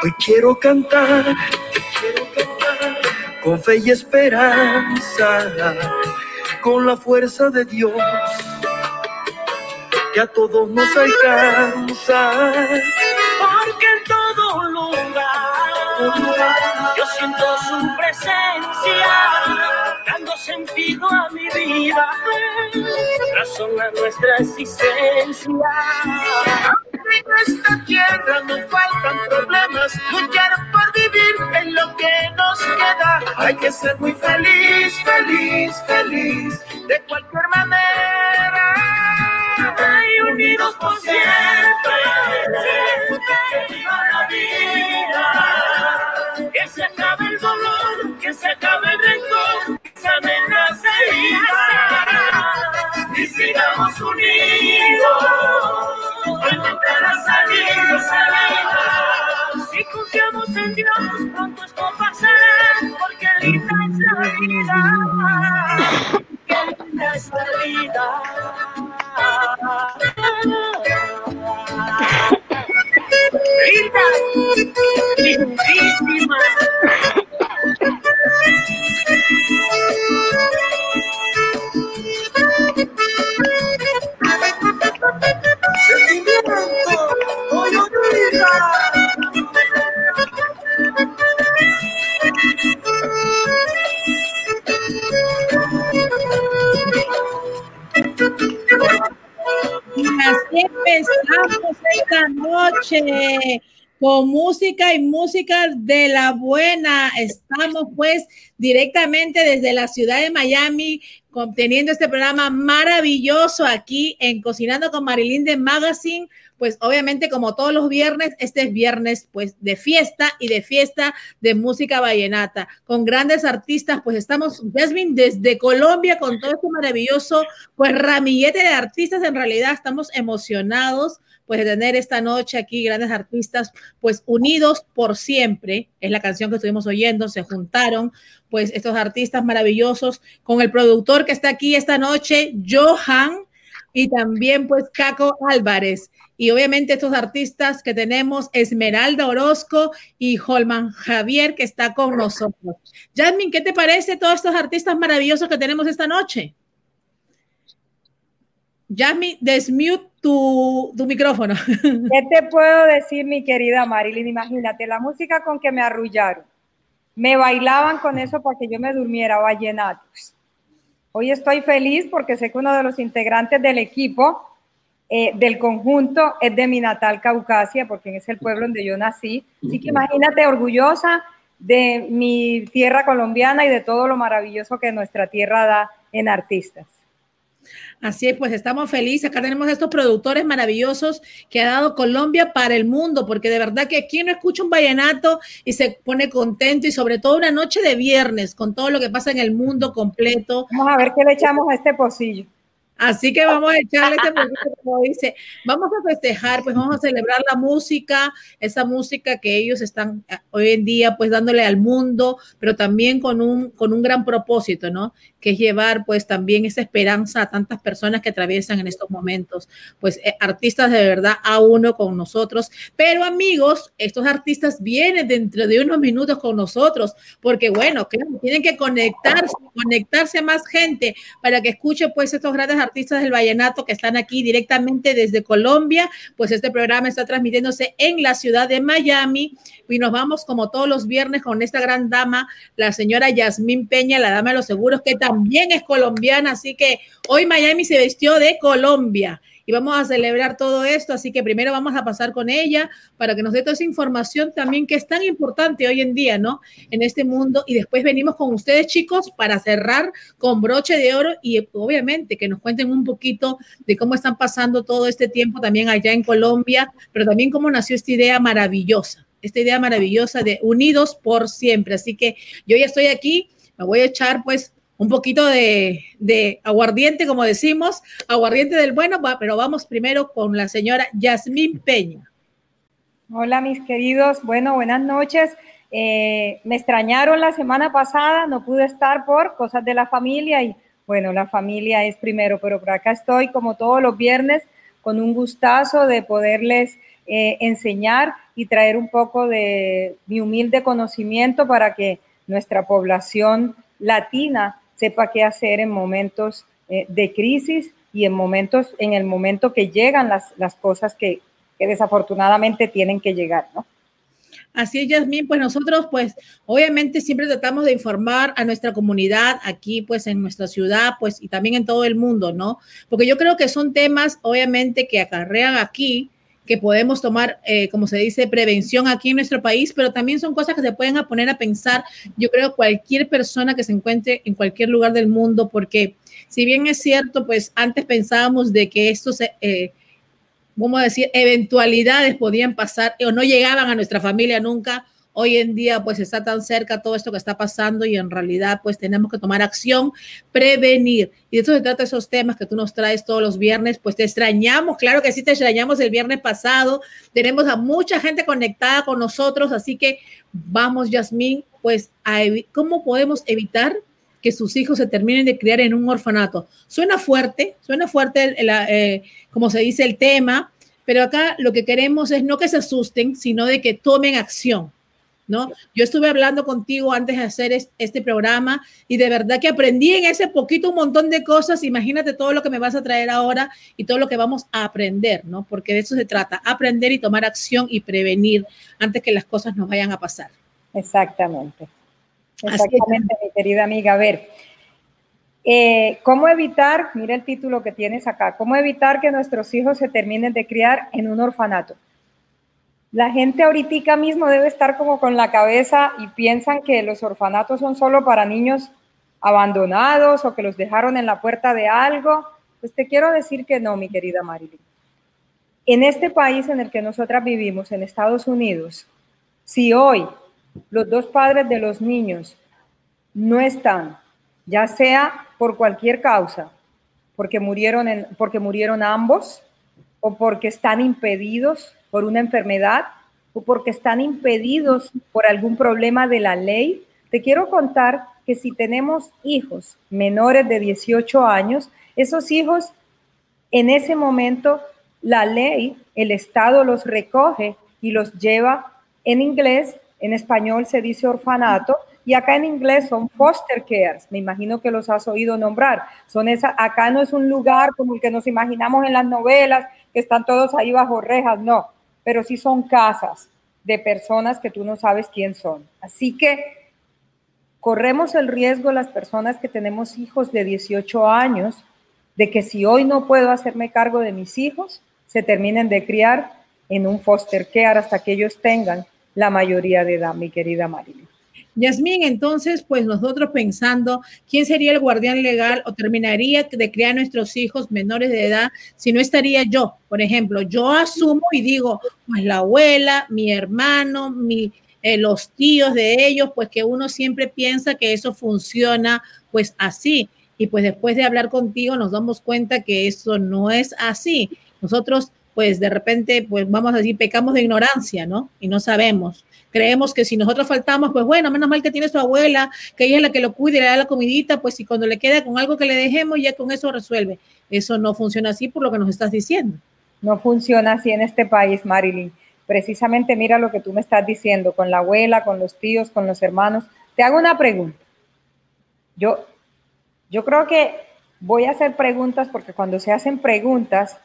Hoy quiero cantar, quiero cantar con fe y esperanza, con la fuerza de Dios que a todos nos alcanza. Porque en todo lugar yo siento su presencia, dando sentido a mi vida, razón a nuestra existencia. En esta tierra nos faltan problemas, luchar por vivir en lo que nos queda. Hay que ser muy feliz, feliz, feliz, de cualquier manera. Ay, unidos por siempre, que viva la vida, que se acabe el dolor, que se acabe el rencor, que se amenace y sigamos unidos. Encontrar salir, salida. Si confiamos en Dios, pronto esto pasará, porque linda es la vida. Qué linda es la vida. Linda, lindísima. Empezamos esta noche con música y música de la buena. Estamos pues directamente desde la ciudad de Miami teniendo este programa maravilloso aquí en Cocinando con Marilyn de Magazine. Pues obviamente como todos los viernes, este es viernes pues de fiesta y de fiesta de música vallenata con grandes artistas. Pues estamos, Jasmine, desde Colombia con todo este maravilloso pues ramillete de artistas. En realidad estamos emocionados pues de tener esta noche aquí grandes artistas, pues unidos por siempre, es la canción que estuvimos oyendo, se juntaron pues estos artistas maravillosos con el productor que está aquí esta noche, Johan, y también pues Caco Álvarez. Y obviamente estos artistas que tenemos, Esmeralda Orozco y Holman Javier, que está con nosotros. Jasmine, ¿qué te parece todos estos artistas maravillosos que tenemos esta noche? Jasmine, desmute tu, tu, micrófono. ¿Qué te puedo decir, mi querida Marilyn? Imagínate, la música con que me arrullaron. Me bailaban con eso para que yo me durmiera, vallenatos. Hoy estoy feliz porque sé que uno de los integrantes del equipo, eh, del conjunto, es de mi natal Caucasia, porque es el pueblo donde yo nací. Así que imagínate, orgullosa de mi tierra colombiana y de todo lo maravilloso que nuestra tierra da en artistas. Así es, pues estamos felices. Acá tenemos estos productores maravillosos que ha dado Colombia para el mundo, porque de verdad que aquí no escucha un vallenato y se pone contento y sobre todo una noche de viernes con todo lo que pasa en el mundo completo. Vamos a ver qué le echamos a este pocillo. Así que vamos a echarle este poquito, como dice, vamos a festejar, pues vamos a celebrar la música, esa música que ellos están eh, hoy en día pues dándole al mundo, pero también con un, con un gran propósito, ¿no? Que es llevar pues también esa esperanza a tantas personas que atraviesan en estos momentos, pues eh, artistas de verdad a uno con nosotros, pero amigos, estos artistas vienen dentro de unos minutos con nosotros, porque bueno, tienen que conectarse, conectarse más gente para que escuche pues estos grandes artistas del vallenato que están aquí directamente desde Colombia, pues este programa está transmitiéndose en la ciudad de Miami y nos vamos como todos los viernes con esta gran dama, la señora Yasmín Peña, la dama de los seguros, que es colombiana, así que hoy Miami se vistió de Colombia y vamos a celebrar todo esto. Así que primero vamos a pasar con ella para que nos dé toda esa información también que es tan importante hoy en día, ¿no? En este mundo. Y después venimos con ustedes, chicos, para cerrar con broche de oro y obviamente que nos cuenten un poquito de cómo están pasando todo este tiempo también allá en Colombia, pero también cómo nació esta idea maravillosa esta idea maravillosa de unidos por siempre. Así que yo ya estoy aquí, me voy a echar pues un poquito de, aguardiente, como decimos, aguardiente del bueno, pero vamos primero con la señora Yasmín Peña. Hola, mis queridos. Bueno, buenas noches. Eh, me extrañaron la semana pasada, no pude estar por cosas de la familia y bueno, la familia es primero, pero por acá estoy como todos los viernes con un gustazo de poderles eh, enseñar y traer un poco de mi humilde conocimiento para que nuestra población latina sepa qué hacer en momentos eh, de crisis y en momentos, en el momento que llegan las, las cosas que, que desafortunadamente tienen que llegar, ¿no? Así es, Yasmín, pues nosotros, pues obviamente siempre tratamos de informar a nuestra comunidad aquí, pues en nuestra ciudad, pues y también en todo el mundo, ¿no? Porque yo creo que son temas, obviamente, que acarrean aquí, que podemos tomar, eh, como se dice, prevención aquí en nuestro país, pero también son cosas que se pueden poner a pensar, yo creo, cualquier persona que se encuentre en cualquier lugar del mundo, porque si bien es cierto, pues antes pensábamos de que esto se... Eh, decir, eventualidades podían pasar o no llegaban a nuestra familia nunca. Hoy en día, pues está tan cerca todo esto que está pasando y en realidad, pues tenemos que tomar acción, prevenir. Y de eso se trata esos temas que tú nos traes todos los viernes. Pues te extrañamos, claro que sí, te extrañamos el viernes pasado. Tenemos a mucha gente conectada con nosotros, así que vamos, Yasmín, pues, a ¿cómo podemos evitar que sus hijos se terminen de criar en un orfanato. Suena fuerte, suena fuerte, eh, como se dice, el tema, pero acá lo que queremos es no que se asusten, sino de que tomen acción. ¿No? Yo estuve hablando contigo antes de hacer este programa y de verdad que aprendí en ese poquito un montón de cosas. Imagínate todo lo que me vas a traer ahora y todo lo que vamos a aprender, ¿no? Porque de eso se trata, aprender y tomar acción y prevenir antes que las cosas nos vayan a pasar. Exactamente. Exactamente, mi querida amiga. A ver, eh, ¿cómo evitar, mira el título que tienes acá, cómo evitar que nuestros hijos se terminen de criar en un orfanato? La gente ahorita mismo debe estar como con la cabeza y piensan que los orfanatos son solo para niños abandonados o que los dejaron en la puerta de algo. Pues te quiero decir que no, mi querida Marilyn. En este país en el que nosotras vivimos, en Estados Unidos, si hoy los dos padres de los niños no están, ya sea por cualquier causa, porque murieron, porque murieron ambos, o porque están impedidos por una enfermedad, o porque están impedidos por algún problema de la ley. Te quiero contar que si tenemos hijos menores de 18 años, esos hijos en ese momento la ley, el Estado los recoge y los lleva en inglés en español se dice orfanato y acá en inglés son foster cares. Me imagino que los has oído nombrar. Son esa, acá no es un lugar como el que nos imaginamos en las novelas, que están todos ahí bajo rejas, no, pero sí son casas de personas que tú no sabes quién son. Así que corremos el riesgo las personas que tenemos hijos de 18 años de que si hoy no puedo hacerme cargo de mis hijos, se terminen de criar en un foster care hasta que ellos tengan la mayoría de edad, mi querida Marilyn. Yasmín, entonces, pues nosotros pensando quién sería el guardián legal o terminaría de criar nuestros hijos menores de edad si no estaría yo. Por ejemplo, yo asumo y digo, pues la abuela, mi hermano, mi, eh, los tíos de ellos, pues que uno siempre piensa que eso funciona pues así. Y pues después de hablar contigo nos damos cuenta que eso no es así. Nosotros pues de repente, pues vamos a decir, pecamos de ignorancia, ¿no? Y no sabemos. Creemos que si nosotros faltamos, pues bueno, menos mal que tiene su abuela, que ella es la que lo cuida y le da la comidita, pues si cuando le queda con algo que le dejemos, ya con eso resuelve. Eso no funciona así por lo que nos estás diciendo. No funciona así en este país, Marilyn. Precisamente mira lo que tú me estás diciendo, con la abuela, con los tíos, con los hermanos. Te hago una pregunta. Yo, yo creo que voy a hacer preguntas porque cuando se hacen preguntas,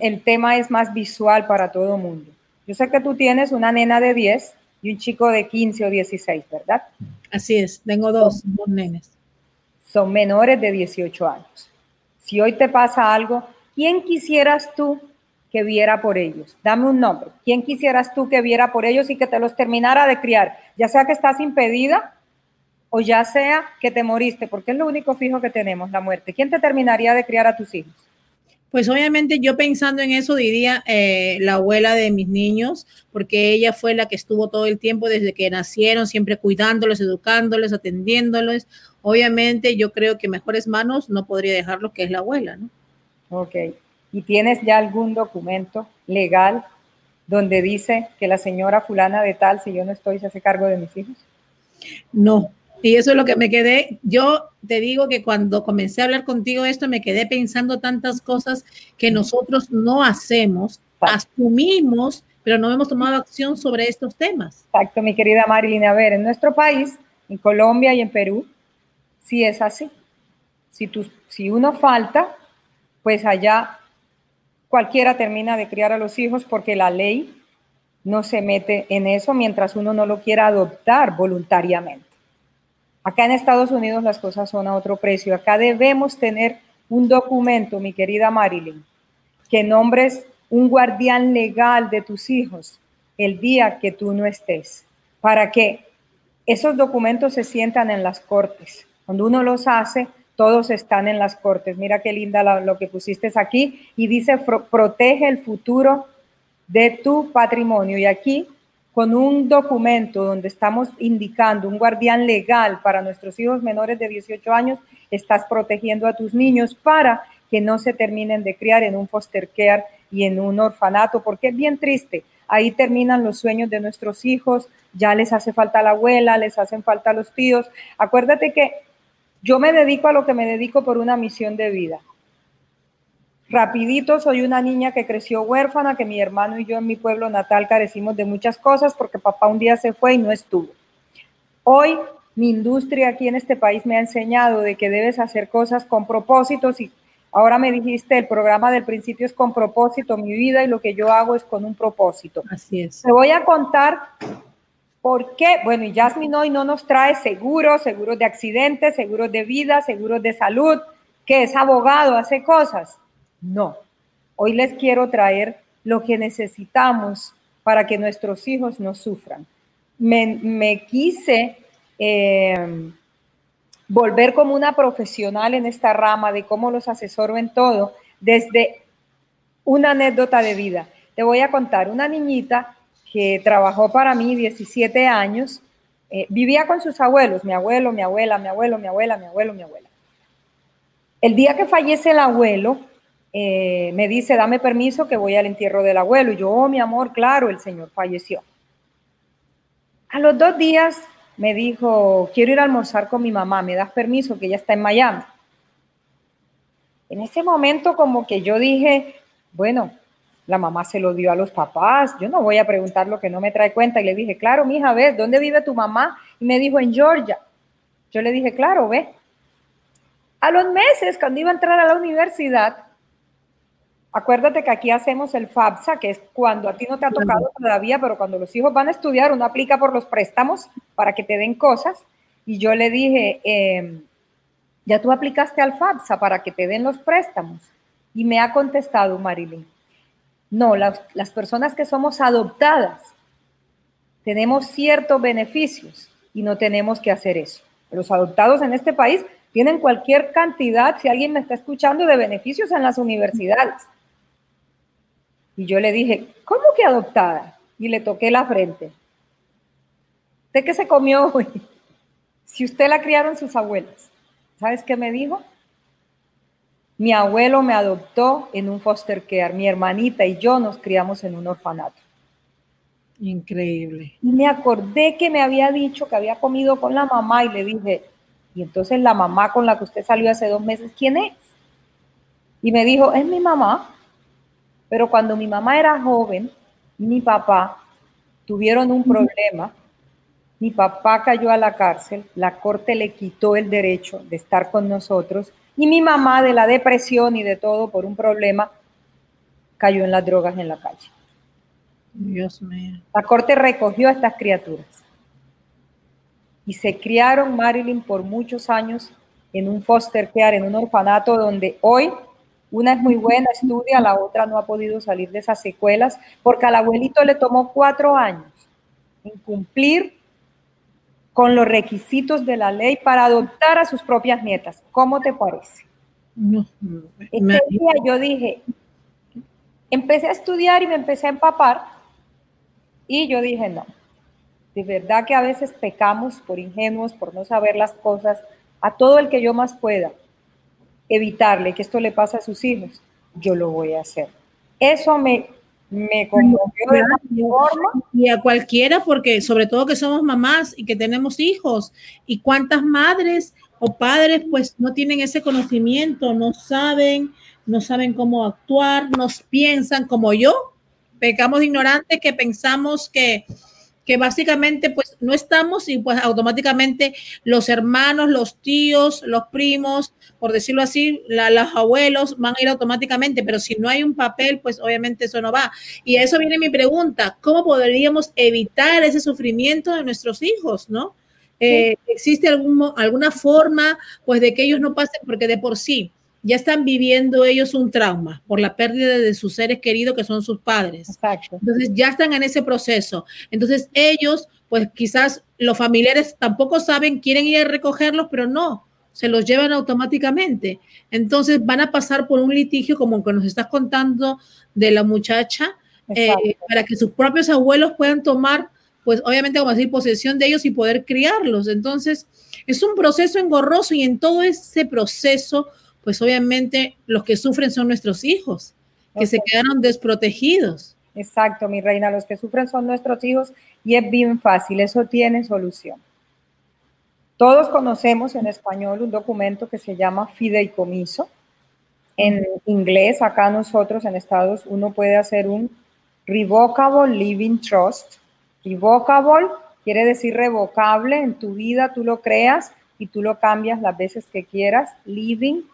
el tema es más visual para todo el mundo. Yo sé que tú tienes una nena de 10 y un chico de 15 o 16, ¿verdad? Así es, tengo dos, dos nenes. Son menores de 18 años. Si hoy te pasa algo, ¿quién quisieras tú que viera por ellos? Dame un nombre. ¿Quién quisieras tú que viera por ellos y que te los terminara de criar? Ya sea que estás impedida o ya sea que te moriste, porque es lo único fijo que tenemos, la muerte. ¿Quién te terminaría de criar a tus hijos? Pues obviamente yo pensando en eso diría eh, la abuela de mis niños, porque ella fue la que estuvo todo el tiempo desde que nacieron, siempre cuidándolos, educándoles, atendiéndoles. Obviamente yo creo que mejores manos no podría dejarlo que es la abuela, ¿no? Ok. ¿Y tienes ya algún documento legal donde dice que la señora fulana de tal, si yo no estoy, se hace cargo de mis hijos? No, y eso es lo que me quedé. Yo te digo que cuando comencé a hablar contigo esto, me quedé pensando tantas cosas que nosotros no hacemos asumimos, pero no hemos tomado acción sobre estos temas. Exacto, mi querida Marilyn. A ver, en nuestro país, en Colombia y en Perú, sí es así. Si, tú, si uno falta, pues allá cualquiera termina de criar a los hijos porque la ley no se mete en eso mientras uno no lo quiera adoptar voluntariamente. Acá en Estados Unidos las cosas son a otro precio. Acá debemos tener un documento, mi querida Marilyn, que nombres un guardián legal de tus hijos el día que tú no estés, para que esos documentos se sientan en las cortes. Cuando uno los hace, todos están en las cortes. Mira qué linda lo que pusiste aquí y dice protege el futuro de tu patrimonio. Y aquí con un documento donde estamos indicando un guardián legal para nuestros hijos menores de 18 años, estás protegiendo a tus niños para que no se terminen de criar en un foster care y en un orfanato, porque es bien triste. Ahí terminan los sueños de nuestros hijos, ya les hace falta la abuela, les hacen falta los tíos. Acuérdate que yo me dedico a lo que me dedico por una misión de vida. Rapidito, soy una niña que creció huérfana, que mi hermano y yo en mi pueblo natal carecimos de muchas cosas porque papá un día se fue y no estuvo. Hoy mi industria aquí en este país me ha enseñado de que debes hacer cosas con propósitos y ahora me dijiste, el programa del principio es con propósito, mi vida y lo que yo hago es con un propósito. Así es. Te voy a contar ¿Por qué? Bueno, y Jasmine hoy no nos trae seguros, seguros de accidentes, seguros de vida, seguros de salud, que es abogado, hace cosas. No, hoy les quiero traer lo que necesitamos para que nuestros hijos no sufran. Me, quise eh, volver como una profesional en esta rama de cómo los asesoro en todo desde una anécdota de vida. Te voy a contar, una niñita que trabajó para mí 17 años, eh, vivía con sus abuelos, mi abuelo, mi abuela, mi abuelo, mi abuela, mi abuelo, mi abuela. El día que fallece el abuelo, eh, me dice, dame permiso que voy al entierro del abuelo. Y yo, oh, mi amor, claro, el señor falleció. A los dos días me dijo, quiero ir a almorzar con mi mamá, ¿me das permiso que ella está en Miami? En ese momento como que yo dije, bueno, la mamá se lo dio a los papás, yo no voy a preguntar lo que no me trae cuenta. Y le dije, claro, mija, ves, ¿dónde vive tu mamá? Y me dijo, en Georgia. Yo le dije, claro, ve. A los meses, cuando iba a entrar a la universidad, acuérdate que aquí hacemos el FABSA, que es cuando a ti no te ha tocado todavía, pero cuando los hijos van a estudiar, uno aplica por los préstamos para que te den cosas. Y yo le dije, em, ya tú aplicaste al FABSA para que te den los préstamos. Y me ha contestado Marilyn, no, las, personas que somos adoptadas tenemos ciertos beneficios y no tenemos que hacer eso. Los adoptados en este país tienen cualquier cantidad, si alguien me está escuchando, de beneficios en las universidades. Y yo le dije, ¿cómo que adoptada? Y le toqué la frente. ¿De qué se comió hoy? Si usted la criaron sus abuelas. ¿Sabes qué me dijo? Mi abuelo me adoptó en un foster care, mi hermanita y yo nos criamos en un orfanato. Increíble. Y me acordé que me había dicho que había comido con la mamá y le dije, y entonces la mamá con la que usted salió hace dos meses, ¿quién es? Y me dijo, es mi mamá. Pero cuando mi mamá era joven mi papá tuvieron un problema, mi papá cayó a la cárcel, la corte le quitó el derecho de estar con nosotros y mi mamá de la depresión y de todo por un problema cayó en las drogas en la calle. Dios mío. La corte recogió a estas criaturas y se criaron Marilyn por muchos años en un foster care, en un orfanato donde hoy una es muy buena, estudia, la otra no ha podido salir de esas secuelas porque al abuelito le tomó cuatro años en cumplir con los requisitos de la ley para adoptar a sus propias nietas. ¿Cómo te parece? No, Ese día yo dije, empecé a estudiar y me empecé a empapar y yo dije, no, de verdad que a veces pecamos por ingenuos, por no saber las cosas, a todo el que yo más pueda evitarle que esto le pase a sus hijos, yo lo voy a hacer. Eso me, me conmovió de la forma. Y a cualquiera, porque sobre todo que somos mamás y que tenemos hijos, y cuántas madres o padres pues no tienen ese conocimiento, no saben, no saben cómo actuar, nos piensan como yo, pecamos ignorantes que pensamos que que básicamente pues no estamos y pues automáticamente los hermanos, los tíos, los primos, por decirlo así, los abuelos van a ir automáticamente, pero si no hay un papel, pues obviamente eso no va. Y a eso viene mi pregunta, ¿cómo podríamos evitar ese sufrimiento de nuestros hijos, no? Eh, ¿Existe algún, alguna forma pues de que ellos no pasen, porque de por sí ya están viviendo ellos un trauma por la pérdida de sus seres queridos que son sus padres. Exacto. Entonces ya están en ese proceso. Entonces ellos, pues quizás los familiares tampoco saben, quieren ir a recogerlos, pero no, se los llevan automáticamente. Entonces van a pasar por un litigio como el que nos estás contando de la muchacha, eh, para que sus propios abuelos puedan tomar, pues obviamente como decir, posesión de ellos y poder criarlos. Entonces es un proceso engorroso y en todo ese proceso pues obviamente los que sufren son nuestros hijos, que se quedaron desprotegidos. Exacto, mi reina, los que sufren son nuestros hijos y es bien fácil, eso tiene solución. Todos conocemos en español un documento que se llama fideicomiso. En inglés, acá nosotros en Estados uno puede hacer un revocable living trust. Revocable quiere decir revocable en tu vida, tú lo creas y tú lo cambias las veces que quieras. Living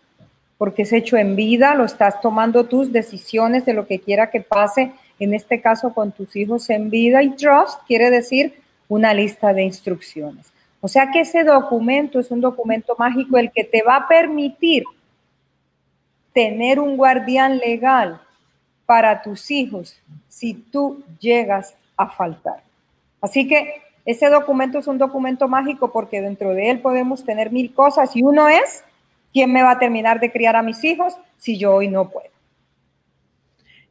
porque es hecho en vida, lo estás tomando tus decisiones de lo que quiera que pase, en este caso con tus hijos en vida, y trust quiere decir una lista de instrucciones. O sea que ese documento es un documento mágico el que te va a permitir tener un guardián legal para tus hijos si tú llegas a faltar. Así que ese documento es un documento mágico porque dentro de él podemos tener mil cosas y uno es ¿Quién me va a terminar de criar a mis hijos si yo hoy no puedo?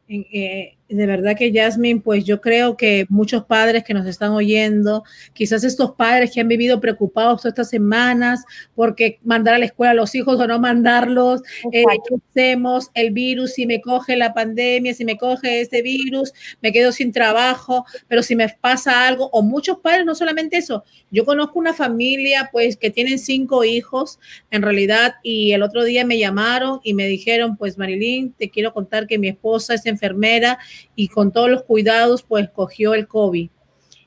Eh, de verdad que Jasmine, pues yo creo que muchos padres que nos están oyendo, quizás estos padres que han vivido preocupados todas estas semanas porque mandar a la escuela a los hijos o no mandarlos, eh, ¿qué hacemos? El virus, si me coge la pandemia, si me coge este virus, me quedo sin trabajo, pero si me pasa algo, o muchos padres, no solamente eso, yo conozco una familia pues que tienen cinco hijos en realidad y el otro día me llamaron y me dijeron, pues Marilyn, te quiero contar que mi esposa es enfermera y con todos los cuidados, pues cogió el COVID.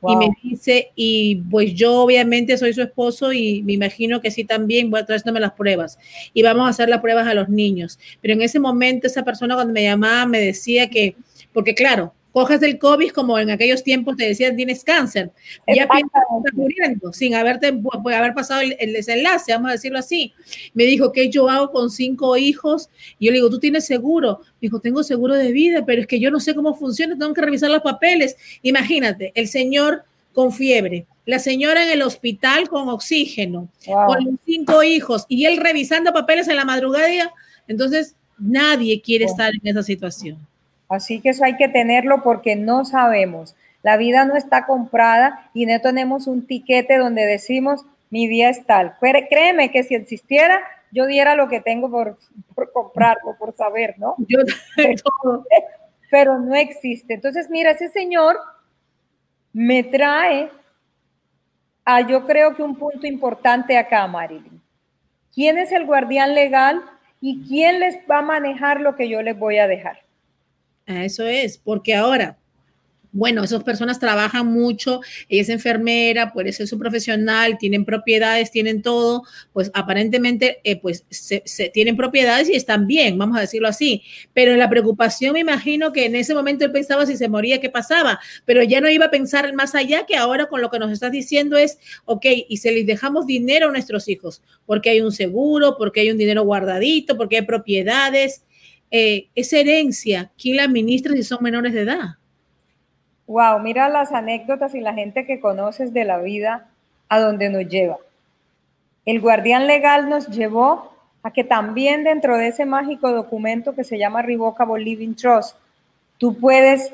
Y me dice, y pues yo obviamente soy su esposo y me imagino que sí también voy a traerme las pruebas y vamos a hacer las pruebas a los niños. Pero en ese momento esa persona cuando me llamaba me decía que, porque claro, coges el COVID como en aquellos tiempos te decían tienes cáncer, ya piensas que muriendo sin haberte, pues, haber pasado el, desenlace, vamos a decirlo así. Me dijo, ¿qué yo hago con cinco hijos? Y yo le digo, ¿tú tienes seguro? Me dijo, tengo seguro de vida, pero es que yo no sé cómo funciona, tengo que revisar los papeles. Imagínate, el señor con fiebre, la señora en el hospital con oxígeno, con los cinco hijos y él revisando papeles en la madrugada. Entonces, nadie quiere estar en esa situación. Así que eso hay que tenerlo porque no sabemos. La vida no está comprada y no tenemos un tiquete donde decimos mi día es tal. Créeme que si existiera, yo diera lo que tengo por, por comprarlo, por saber, ¿no? Yo, pero, pero no existe. Entonces, mira, ese señor me trae a yo creo que un punto importante acá, Marilyn. ¿Quién es el guardián legal y quién les va a manejar lo que yo les voy a dejar? Eso es, porque ahora, bueno, esas personas trabajan mucho, ella es enfermera, puede ser su profesional, tienen propiedades, tienen todo, pues aparentemente eh, pues se, tienen propiedades y están bien, vamos a decirlo así. Pero la preocupación me imagino que en ese momento él pensaba si se moría, ¿qué pasaba? Pero ya no iba a pensar más allá que ahora con lo que nos estás diciendo es, ok, y se les dejamos dinero a nuestros hijos, porque hay un seguro, porque hay un dinero guardadito, porque hay propiedades eh, esa herencia, ¿quién la administra si son menores de edad? Wow, mira las anécdotas y la gente que conoces de la vida a donde nos lleva. El guardián legal nos llevó a que también dentro de ese mágico documento que se llama Revocable Living Trust, tú puedes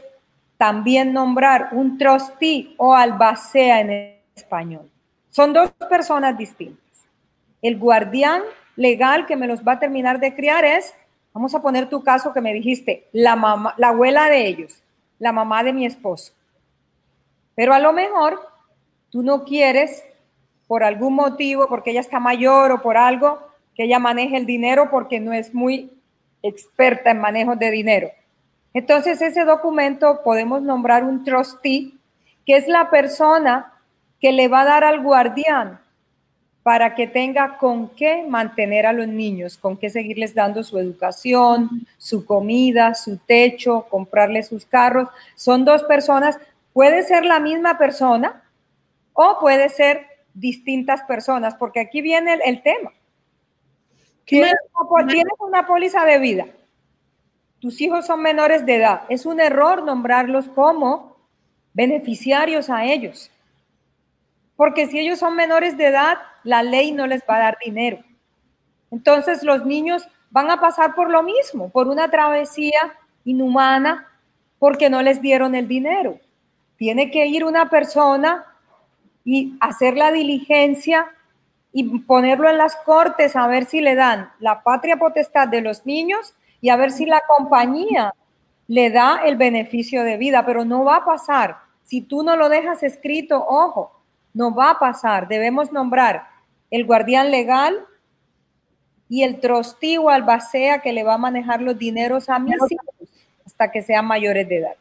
también nombrar un trustee o albacea en español. Son dos personas distintas. El guardián legal que me los va a terminar de criar es Vamos a poner tu caso que me dijiste, la mamá, la abuela de ellos, la mamá de mi esposo. Pero a lo mejor tú no quieres, por algún motivo, porque ella está mayor o por algo, que ella maneje el dinero porque no es muy experta en manejo de dinero. Entonces, ese documento podemos nombrar un trustee, que es la persona que le va a dar al guardián para que tenga con qué mantener a los niños, con qué seguirles dando su educación, su comida, su techo, comprarles sus carros. Son dos personas, puede ser la misma persona o puede ser distintas personas, porque aquí viene el, tema. Tienes, tienes una póliza de vida, tus hijos son menores de edad, es un error nombrarlos como beneficiarios a ellos. Porque si ellos son menores de edad, la ley no les va a dar dinero. Entonces los niños van a pasar por lo mismo, por una travesía inhumana, porque no les dieron el dinero. Tiene que ir una persona y hacer la diligencia y ponerlo en las cortes a ver si le dan la patria potestad de los niños y a ver si la compañía le da el beneficio de vida, pero no va a pasar. Si tú no lo dejas escrito, ojo, no va a pasar. Debemos nombrar el guardián legal y el trustee o albacea que le va a manejar los dineros a mis hijos hasta que sean mayores de edad.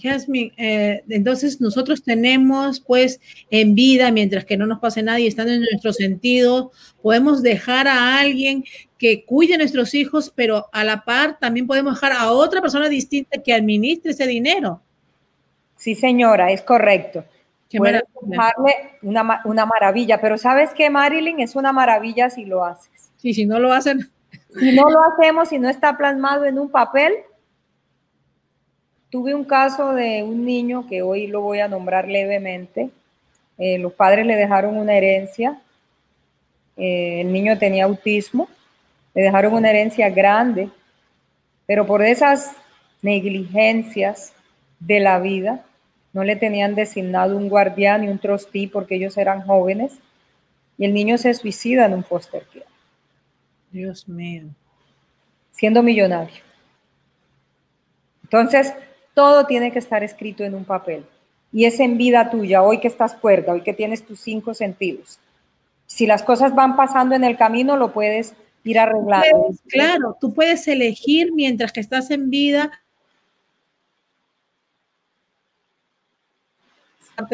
Jasmine, eh, entonces nosotros tenemos pues en vida, mientras que no nos pase nada y estando en nuestro sentido, podemos dejar a alguien que cuide a nuestros hijos, pero a la par también podemos dejar a otra persona distinta que administre ese dinero. Sí, señora, es correcto. Puedes una, una maravilla, pero ¿sabes qué, Marilyn? Es una maravilla si lo haces. Sí, si no lo hacen. Si no lo hacemos, si no está plasmado en un papel, Tuve un caso de un niño que hoy lo voy a nombrar levemente. Eh, los padres le dejaron una herencia. Eh, el niño tenía autismo. Le dejaron una herencia grande. Pero por esas negligencias de la vida, no le tenían designado un guardián y un trustee porque ellos eran jóvenes. Y el niño se suicida en un foster care. Dios mío. Siendo millonario. Entonces, todo tiene que estar escrito en un papel. Y es en vida tuya, hoy que estás cuerda, hoy que tienes tus cinco sentidos. Si las cosas van pasando en el camino, lo puedes ir arreglando. claro, tú puedes elegir mientras que estás en vida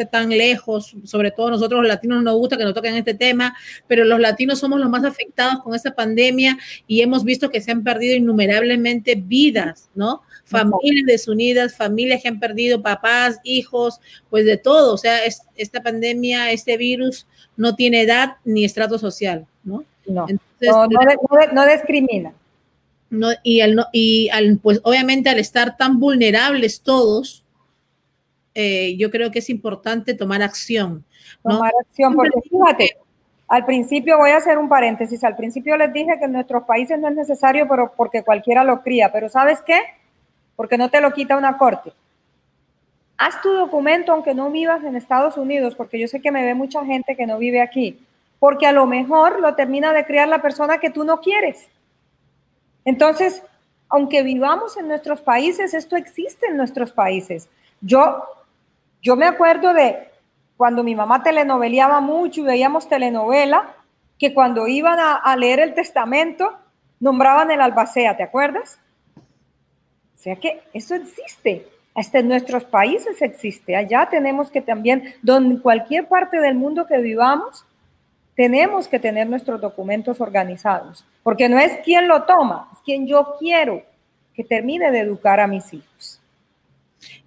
tan lejos, sobre todo nosotros los latinos nos gusta que nos toquen este tema, pero los latinos somos los más afectados con esta pandemia y hemos visto que se han perdido innumerablemente vidas, ¿no? Familias desunidas, familias que han perdido papás, hijos, pues de todo. O sea, esta pandemia, este virus no tiene edad ni estrato social, ¿no? No, no, discrimina. No, y, al, y al, pues obviamente al estar tan vulnerables todos, eh, yo creo que es importante tomar acción. Tomar acción, porque fíjate, al principio voy a hacer un paréntesis, al principio les dije que en nuestros países no es necesario, pero porque cualquiera lo cría, pero ¿sabes qué? Porque no te lo quita una corte. Haz tu documento aunque no vivas en Estados Unidos, porque yo sé que me ve mucha gente que no vive aquí, porque a lo mejor lo termina de criar la persona que tú no quieres. Entonces, aunque vivamos en nuestros países, esto existe en nuestros países. Yo yo me acuerdo de cuando mi mamá telenoveleaba mucho y veíamos telenovela, que cuando iban a, leer el testamento, nombraban el albacea, ¿te acuerdas? O sea que eso existe, hasta en nuestros países existe. Allá tenemos que también, donde cualquier parte del mundo que vivamos, tenemos que tener nuestros documentos organizados, porque no es quien lo toma, es quien yo quiero que termine de educar a mis hijos.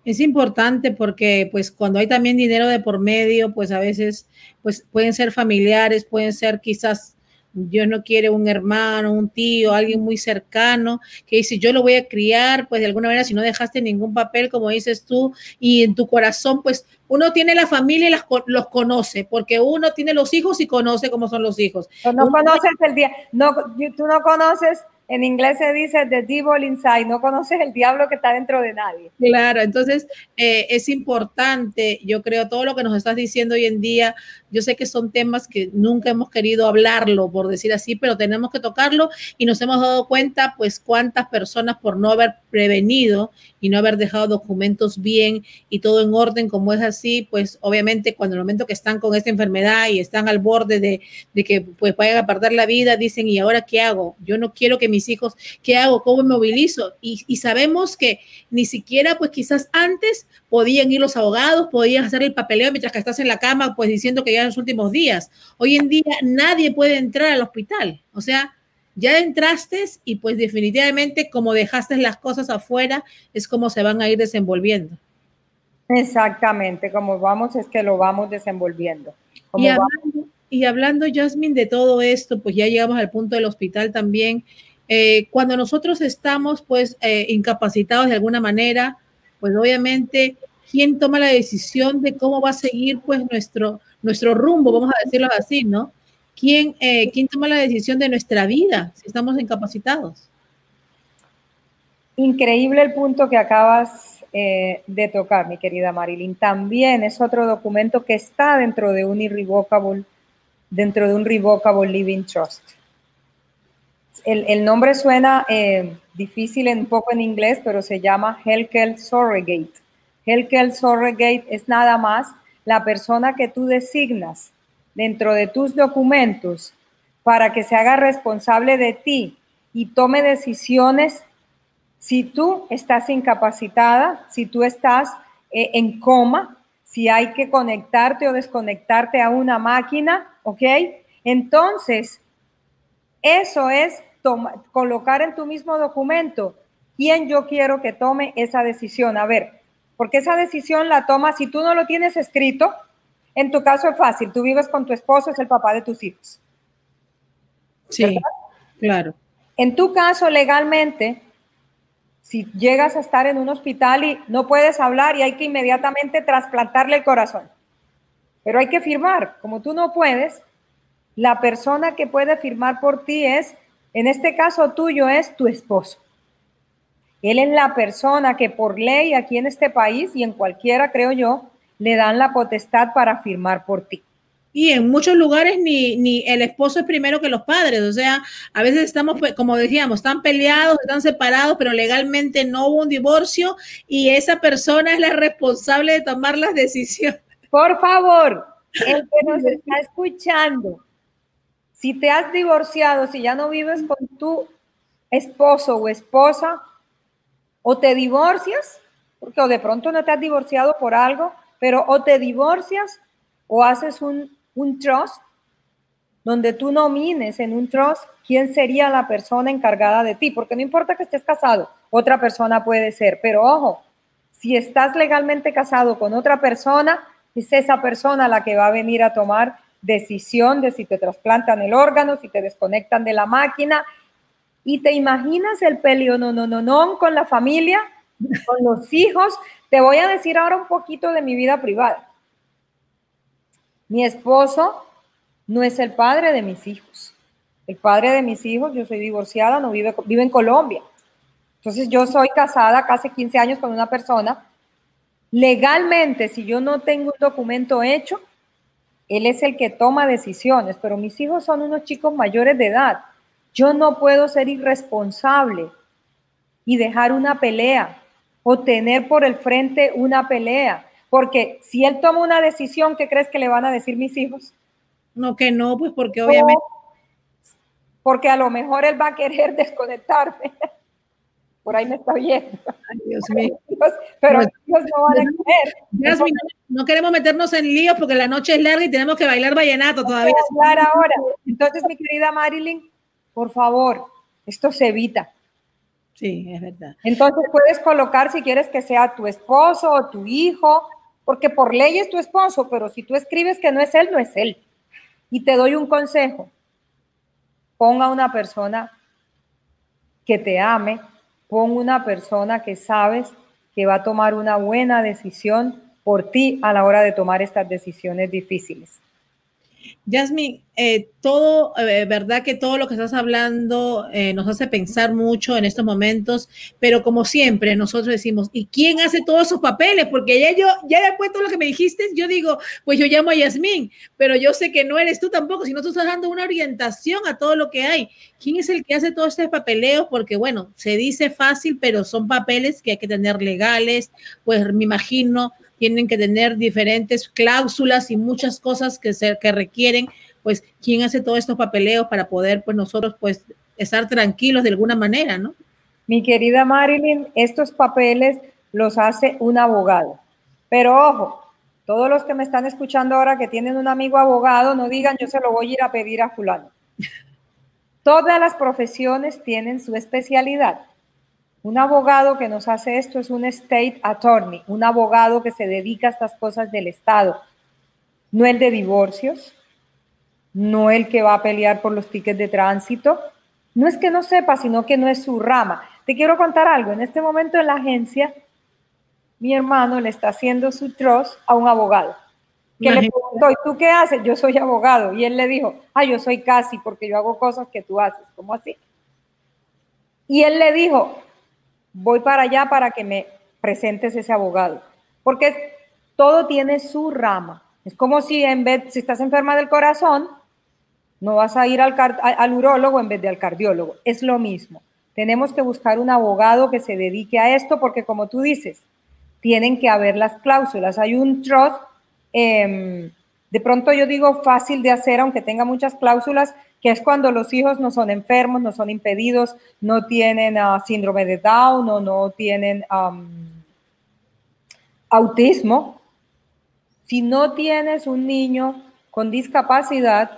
Es importante porque pues cuando hay también dinero de por medio, pues a veces pues pueden ser familiares, pueden ser quizás Dios no quiere un hermano, un tío, alguien muy cercano que dice, yo lo voy a criar, pues de alguna manera, si no dejaste ningún papel, como dices tú, y en tu corazón, pues uno tiene la familia y las, los conoce, porque uno tiene los hijos y conoce cómo son los hijos. no conoces el día, no, tú no conoces en inglés se dice the devil inside, no conoces el diablo que está dentro de nadie. Claro, entonces eh, es importante, yo creo, todo lo que nos estás diciendo hoy en día, yo sé que son temas que nunca hemos querido hablarlo, por decir así, pero tenemos que tocarlo y nos hemos dado cuenta, pues, cuántas personas por no haber prevenido y no haber dejado documentos bien y todo en orden como es así, pues obviamente cuando el momento que están con esta enfermedad y están al borde de, de que pues vayan a perder la vida, dicen, ¿y ahora qué hago? Yo no quiero que mi mis hijos, ¿qué hago? ¿Cómo me movilizo? Y, y, sabemos que ni siquiera, pues quizás antes podían ir los abogados, podían hacer el papeleo mientras que estás en la cama, pues diciendo que ya en los últimos días. Hoy en día nadie puede entrar al hospital. O sea, ya entraste y pues definitivamente como dejaste las cosas afuera, es como se van a ir desenvolviendo. Exactamente, como vamos es que lo vamos desenvolviendo. Y hablando, y hablando, Jasmine, de todo esto, pues ya llegamos al punto del hospital también. Eh, cuando nosotros estamos pues eh, incapacitados de alguna manera, pues obviamente, ¿quién toma la decisión de cómo va a seguir pues nuestro, nuestro rumbo, vamos a decirlo así, ¿no? ¿Quién, eh, ¿Quién toma la decisión de nuestra vida si estamos incapacitados? Increíble el punto que acabas de tocar, mi querida Marilyn. También es otro documento que está dentro de un irrevocable, dentro de un revocable living trust. El, nombre suena eh, difícil un poco en inglés, pero se llama Helkel Surrogate. Helkel Surrogate es nada más la persona que tú designas dentro de tus documentos para que se haga responsable de ti y tome decisiones si tú estás incapacitada, si tú estás eh, en coma, si hay que conectarte o desconectarte a una máquina, ¿ok? Entonces, eso es colocar en tu mismo documento quién yo quiero que tome esa decisión. A ver, porque esa decisión la toma, si tú no lo tienes escrito, en tu caso es fácil, tú vives con tu esposo, es el papá de tus hijos. Sí, claro. En tu caso, legalmente, si llegas a estar en un hospital y no puedes hablar y hay que inmediatamente trasplantarle el corazón, pero hay que firmar. Como tú no puedes, la persona que puede firmar por ti es, en este caso tuyo, es tu esposo. Él es la persona que por ley aquí en este país y en cualquiera, creo yo, le dan la potestad para firmar por ti. Y en muchos lugares ni, ni el esposo es primero que los padres, o sea, a veces estamos, pues, como decíamos, están peleados, están separados, pero legalmente no hubo un divorcio y esa persona es la responsable de tomar las decisiones. Por favor, el que nos está escuchando, si te has divorciado, si ya no vives con tu esposo o esposa, o te divorcias, porque o de pronto no te has divorciado por algo, pero o te divorcias o haces un un trust donde tú nomines en un trust quién sería la persona encargada de ti, porque no importa que estés casado, otra persona puede ser, pero ojo, si estás legalmente casado con otra persona, es esa persona la que va a venir a tomar decisión de si te trasplantan el órgano, si te desconectan de la máquina. Y te imaginas el pelio no, no, no, no con la familia, con los hijos. Te voy a decir ahora un poquito de mi vida privada. Mi esposo no es el padre de mis hijos. El padre de mis hijos, yo soy divorciada, no vive, vive en Colombia. Entonces yo soy casada casi 15 años con una persona. Legalmente, si yo no tengo un documento hecho, él es el que toma decisiones, pero mis hijos son unos chicos mayores de edad. Yo no puedo ser irresponsable y dejar una pelea o tener por el frente una pelea porque si él toma una decisión, ¿qué crees que le van a decir mis hijos? No, que no, pues porque obviamente... porque a lo mejor él va a querer desconectarme. Por ahí me está viendo. Ay, Dios mío. pero ellos no van a querer. no queremos meternos en líos porque la noche es larga y tenemos que bailar vallenato todavía. ahora. Entonces, mi querida Marilyn, por favor, esto se evita. Sí, es verdad. Entonces puedes colocar si quieres que sea tu esposo o tu hijo porque por ley es tu esposo, pero si tú escribes que no es él, no es él. Y te doy un consejo, ponga una persona que te ame, pon una persona que sabes que va a tomar una buena decisión por ti a la hora de tomar estas decisiones difíciles. Jasmine, eh, todo, eh, verdad que todo lo que estás hablando eh, nos hace pensar mucho en estos momentos, pero como siempre nosotros decimos, ¿y quién hace todos esos papeles? Porque ya yo, ya después de todo lo que me dijiste, yo digo, pues yo llamo a Yasmín, pero yo sé que no eres tú tampoco, sino tú estás dando una orientación a todo lo que hay. ¿Quién es el que hace todo este papeleo? Porque bueno, se dice fácil, pero son papeles que hay que tener legales, pues me imagino tienen que tener diferentes cláusulas y muchas cosas que, se, que requieren, pues, quién hace todos estos papeleos para poder, pues, nosotros, pues, estar tranquilos de alguna manera, ¿no? Mi querida Marilyn, estos papeles los hace un abogado. Pero ojo, todos los que me están escuchando ahora que tienen un amigo abogado, no digan yo se lo voy a ir a pedir a fulano. Todas las profesiones tienen su especialidad. Un abogado que nos hace esto es un state attorney, un abogado que se dedica a estas cosas del Estado, no el de divorcios, no el que va a pelear por los tickets de tránsito. No es que no sepa, sino que no es su rama. Te quiero contar algo. En este momento en la agencia, mi hermano le está haciendo su trust a un abogado. Que le preguntó, ¿y tú qué haces? Yo soy abogado. Y él le dijo, ah, yo soy casi porque yo hago cosas que tú haces. ¿Cómo así? Y él le dijo, voy para allá para que me presentes ese abogado. Porque todo tiene su rama. Es como si en vez, si estás enferma del corazón, no vas a ir al, al urólogo en vez de al cardiólogo. Es lo mismo. Tenemos que buscar un abogado que se dedique a esto porque como tú dices, tienen que haber las cláusulas. Hay un trust, em, de pronto yo digo fácil de hacer, aunque tenga muchas cláusulas, que es cuando los hijos no son enfermos, no son impedidos, no tienen ah, síndrome de Down o no tienen autismo. Si no tienes un niño con discapacidad,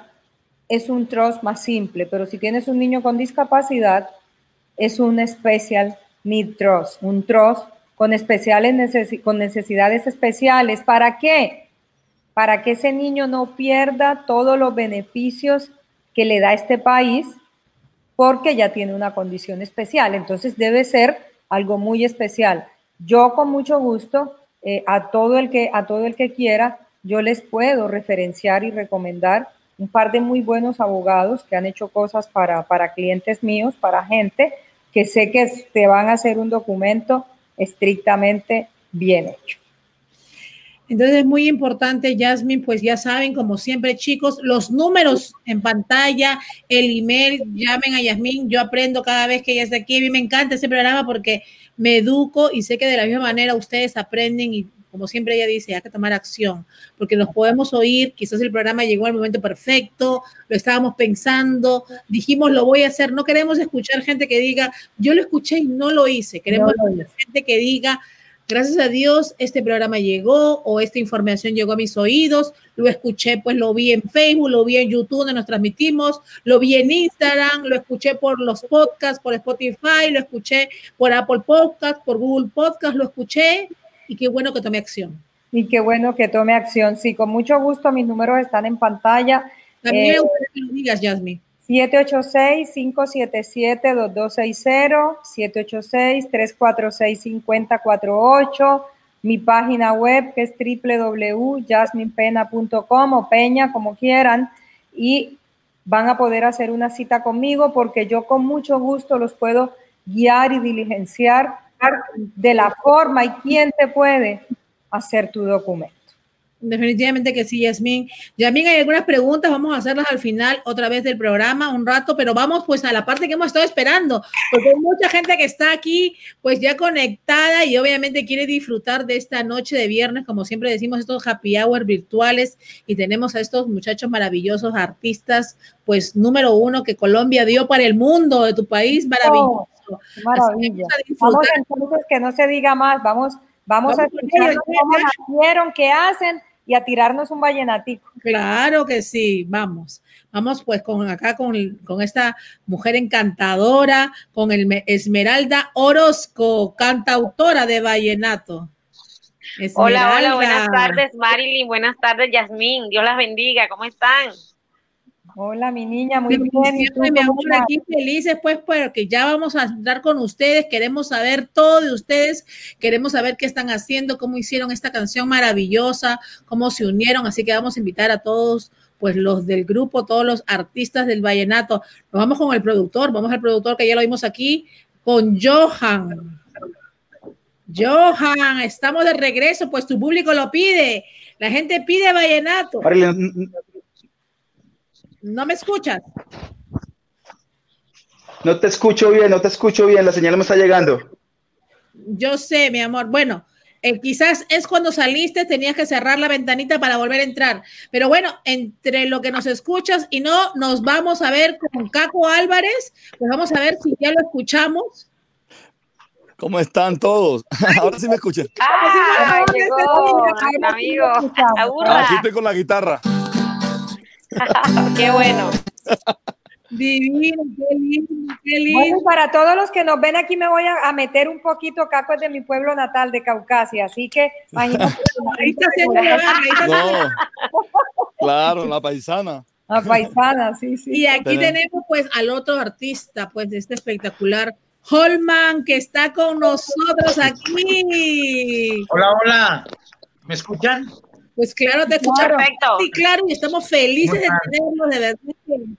es un trust más simple, pero si tienes un niño con discapacidad, es un special need trust, un trust con, especiales con necesidades especiales. ¿Para qué? Para que ese niño no pierda todos los beneficios que le da este país porque ya tiene una condición especial. Entonces debe ser algo muy especial. Yo con mucho gusto eh, a, todo el que, a todo el que quiera, yo les puedo referenciar y recomendar un par de muy buenos abogados que han hecho cosas para, para clientes míos, para gente que sé que te van a hacer un documento estrictamente bien hecho. Entonces es muy importante, Jasmine, pues ya saben, como siempre, chicos, los números en pantalla, el email, llamen a Yasmine, yo aprendo cada vez que ella está aquí, a mí me encanta ese programa porque me educo y sé que de la misma manera ustedes aprenden y como siempre ella dice, hay que tomar acción, porque nos podemos oír, quizás el programa llegó al momento perfecto, lo estábamos pensando, dijimos lo voy a hacer, no queremos escuchar gente que diga, yo lo escuché y no lo hice, queremos gente que diga, gracias a Dios, este programa llegó o esta información llegó a mis oídos, lo escuché, pues lo vi en Facebook, lo vi en YouTube donde nos transmitimos, lo vi en Instagram, lo escuché por los podcasts, por Spotify, lo escuché por Apple Podcast, por Google Podcast, lo escuché y qué bueno que tome acción. Y qué bueno que tome acción. Sí, con mucho gusto, mis números están en pantalla. También eh, que lo digas, Jasmine. 786-577-2260, 786-346-5048, mi página web que es www.jasminepena.com o Peña, como quieran, y van a poder hacer una cita conmigo porque yo con mucho gusto los puedo guiar y diligenciar de la forma y quién te puede hacer tu documento. Definitivamente que sí, Yasmín. Yasmín, hay algunas preguntas, vamos a hacerlas al final otra vez del programa, un rato, pero vamos pues a la parte que hemos estado esperando, porque hay mucha gente que está aquí pues ya conectada y obviamente quiere disfrutar de esta noche de viernes, como siempre decimos, estos happy hour virtuales y tenemos a estos muchachos maravillosos, artistas, pues número uno que Colombia dio para el mundo, de tu país, maravilloso. Oh, maravilla. Vamos entonces que no se diga más, vamos, vamos, a escuchar cómo nacieron, qué hacen y a tirarnos un vallenatico. Claro que sí, vamos. Vamos pues con acá con, con esta mujer encantadora, con el Esmeralda Orozco, cantautora de vallenato. Hola, hola, buenas tardes Marilyn, buenas tardes Yasmín, Dios las bendiga, ¿cómo están? Hola, mi niña, muy bien. Mi amor, aquí felices, pues, porque ya vamos a entrar con ustedes. Queremos saber todo de ustedes. Queremos saber qué están haciendo, cómo hicieron esta canción maravillosa, cómo se unieron. Así que vamos a invitar a todos, pues, los del grupo, todos los artistas del vallenato. Nos vamos con el productor. Vamos al productor que ya lo vimos aquí, con Johan. Johan, estamos de regreso, pues tu público lo pide. La gente pide vallenato. ¿No me escuchas? No te escucho bien, no te escucho bien, la señal me está llegando. Yo sé, mi amor. Bueno, eh, quizás es cuando saliste, tenías que cerrar la ventanita para volver a entrar. Pero bueno, entre lo que nos escuchas y no, nos vamos a ver con Caco Álvarez, pues vamos a ver si ya lo escuchamos. ¿Cómo están todos? Ahora sí me escuchan. Ah, llegó, amigo. Aquí estoy con la guitarra. Qué bueno. Divino, qué lindo, qué lindo. Bueno, para todos los que nos ven aquí me voy a, meter un poquito, Caco es de mi pueblo natal, de Caucasia, así que imagínate. ahí está no, claro, la paisana. La paisana, sí, sí. Y aquí tenemos pues al otro artista, pues de este espectacular Holman, que está con nosotros aquí. Hola, hola. ¿Me escuchan? Pues claro, te escuchamos. Perfecto. Sí, claro, y estamos felices de tenerlos, de verdad.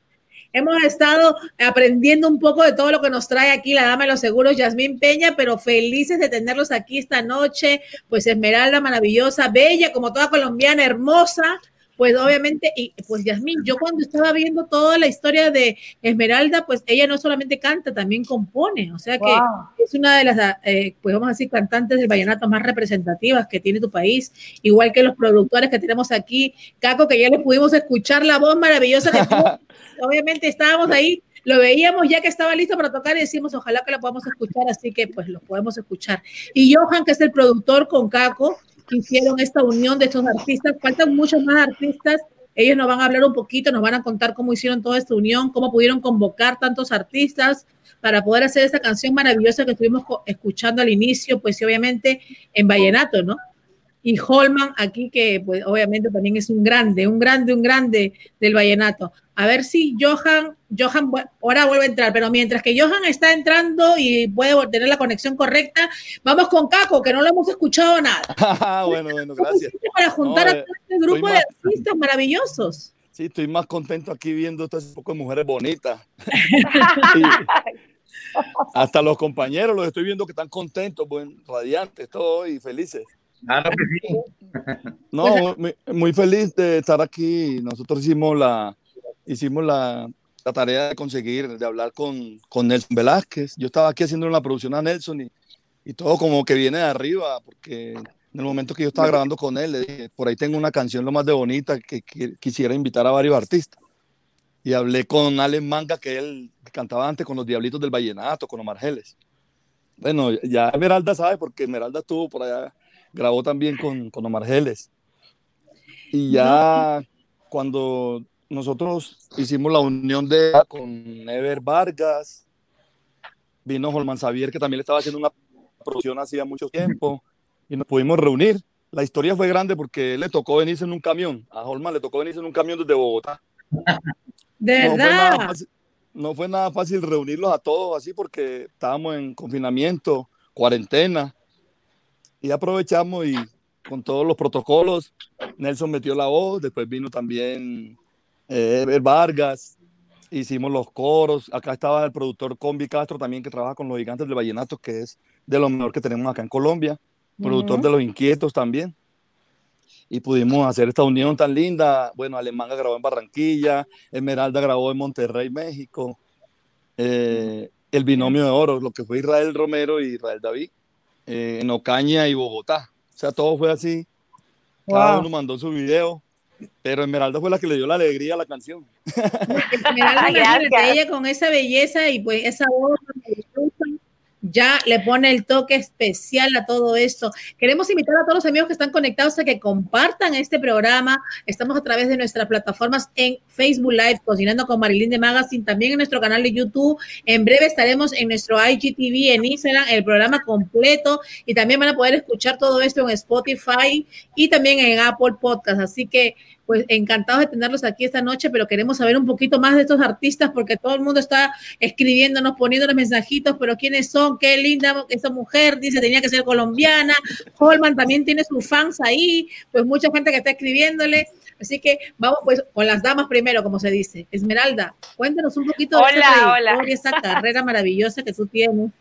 Hemos estado aprendiendo un poco de todo lo que nos trae aquí la dama de los seguros, Yasmín Peña, pero felices de tenerlos aquí esta noche. Pues Esmeralda, maravillosa, bella, como toda colombiana, hermosa. Pues obviamente, y pues Yasmín, yo cuando estaba viendo toda la historia de Esmeralda, pues ella no solamente canta, también compone. O sea que es una de las, eh, pues vamos a decir, cantantes del vallenato más representativas que tiene tu país. Igual que los productores que tenemos aquí. Caco, que ya le pudimos escuchar la voz maravillosa que obviamente estábamos ahí, lo veíamos ya que estaba listo para tocar y decimos, ojalá que lo podamos escuchar, así que pues lo podemos escuchar. Y Johan, que es el productor con Caco, hicieron esta unión de estos artistas, faltan muchos más artistas, ellos nos van a hablar un poquito, nos van a contar cómo hicieron toda esta unión, cómo pudieron convocar tantos artistas para poder hacer esta canción maravillosa que estuvimos escuchando al inicio, pues obviamente en Vallenato, ¿no? Y Holman aquí, que pues obviamente también es un grande, un grande, un grande del vallenato. A ver si Johan, Johan ahora vuelve a entrar, pero mientras que Johan está entrando y puede tener la conexión correcta, vamos con Caco, que no lo hemos escuchado nada. bueno, bueno, gracias. Para juntar a todo este grupo de artistas maravillosos. Sí, estoy más contento aquí viendo estas poco de mujeres bonitas. hasta los compañeros los estoy viendo que están contentos, buen, radiantes, todos y felices. Que sí. No, muy, feliz de estar aquí. Nosotros hicimos la, hicimos la, la tarea de conseguir, de hablar con, con, Nelson Velázquez. Yo estaba aquí haciendo una producción a Nelson y, y, todo como que viene de arriba, porque en el momento que yo estaba grabando con él, le dije, por ahí tengo una canción lo más de bonita que, quisiera invitar a varios artistas. Y hablé con Alex Manga, que él cantaba antes con los Diablitos del Vallenato, con Omar Geles. Bueno, ya Esmeralda sabe, porque Esmeralda estuvo por allá grabó también con, con Omar Geles. Y ya cuando nosotros hicimos la unión de con Ever Vargas, vino Holman Xavier, que también le estaba haciendo una producción hacía mucho tiempo, y nos pudimos reunir. La historia fue grande porque le tocó venirse en un camión, a Holman le tocó venirse en un camión desde Bogotá. ¿De verdad? no fue nada fácil reunirlos a todos así porque estábamos en confinamiento, cuarentena, y aprovechamos y con todos los protocolos, Nelson metió la voz, después vino también eh, Vargas, hicimos los coros, acá estaba el productor Combi Castro también que trabaja con los gigantes del vallenato, que es de lo mejor que tenemos acá en Colombia, productor de los inquietos también. Y pudimos hacer esta unión tan linda. Bueno, Alemán grabó en Barranquilla, Esmeralda grabó en Monterrey, México. Eh, el binomio de oro, lo que fue Israel Romero y Israel David eh, en Ocaña y Bogotá. O sea, todo fue así. Cada uno mandó su video. Pero Esmeralda fue la que le dio la alegría a la canción. Esmeralda, ella con esa belleza y pues esa voz ya le pone el toque especial a todo esto. Queremos invitar a todos los amigos que están conectados a que compartan este programa. Estamos a través de nuestras plataformas en Facebook Live, Cocinando con Marilyn de Magazine, también en nuestro canal de YouTube. En breve estaremos en nuestro IGTV, en Instagram, el programa completo y también van a poder escuchar todo esto en Spotify y también en Apple Podcast. Así que pues encantados de tenerlos aquí esta noche, pero queremos saber un poquito más de estos artistas porque todo el mundo está escribiéndonos, poniéndonos mensajitos, pero quiénes son, qué linda esa mujer, dice, tenía que ser colombiana. Holman también tiene sus fans ahí, pues mucha gente que está escribiéndole. Así que vamos pues con las damas primero, como se dice. Esmeralda, cuéntanos un poquito de hola, esa carrera maravillosa que tú tienes.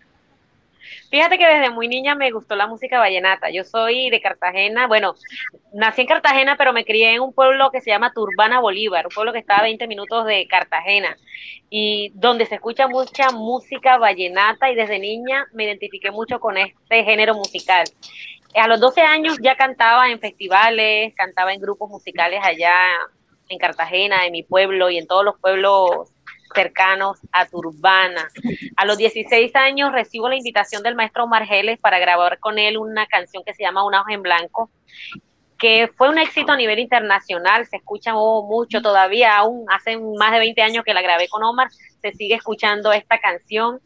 Fíjate que desde muy niña me gustó la música vallenata. Yo soy de Cartagena, bueno, nací en Cartagena, pero me crié en un pueblo que se llama Turbana Bolívar, un pueblo que está a 20 minutos de Cartagena, y donde se escucha mucha música vallenata y desde niña me identifiqué mucho con este género musical. a los 12 años ya cantaba en festivales, cantaba en grupos musicales allá en Cartagena, en mi pueblo y en todos los pueblos cercanos a Turbana. A los 16 años recibo la invitación del maestro Margeles para grabar con él una canción que se llama Una hoja en blanco, que fue un éxito a nivel internacional, se escucha mucho todavía, aún hace más de 20 años que la grabé con Omar, se sigue escuchando esta canción.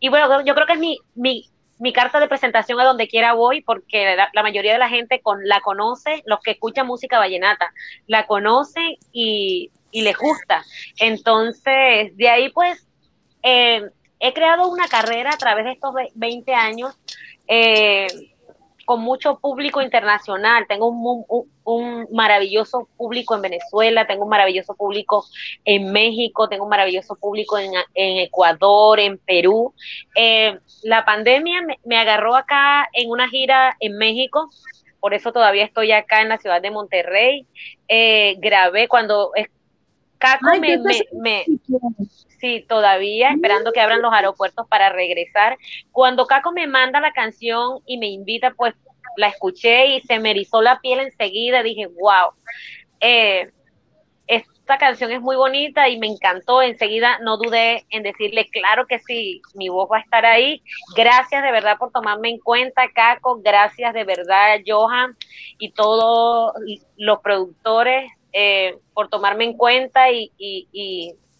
Y bueno, yo creo que es mi, mi, mi carta de presentación a donde quiera voy, porque la, mayoría de la gente con, la conoce, los que escuchan música vallenata, la conocen y, y les gusta. Entonces, de ahí pues eh, he creado una carrera a través de estos 20 años. Eh, con mucho público internacional. Tengo un, maravilloso público en Venezuela, tengo un maravilloso público en México, tengo un maravilloso público en, Ecuador, en Perú. Eh, la pandemia me, agarró acá en una gira en México, por eso todavía estoy acá en la ciudad de Monterrey. Eh, grabé cuando Caco me, me, Sí, todavía esperando que abran los aeropuertos para regresar. Cuando Caco me manda la canción y me invita, pues la escuché y se me erizó la piel enseguida. Dije, wow, eh, esta canción es muy bonita y me encantó. Enseguida no dudé en decirle, claro que sí, mi voz va a estar ahí. Gracias de verdad por tomarme en cuenta, Caco. Gracias de verdad, Johan y todos los productores eh, por tomarme en cuenta y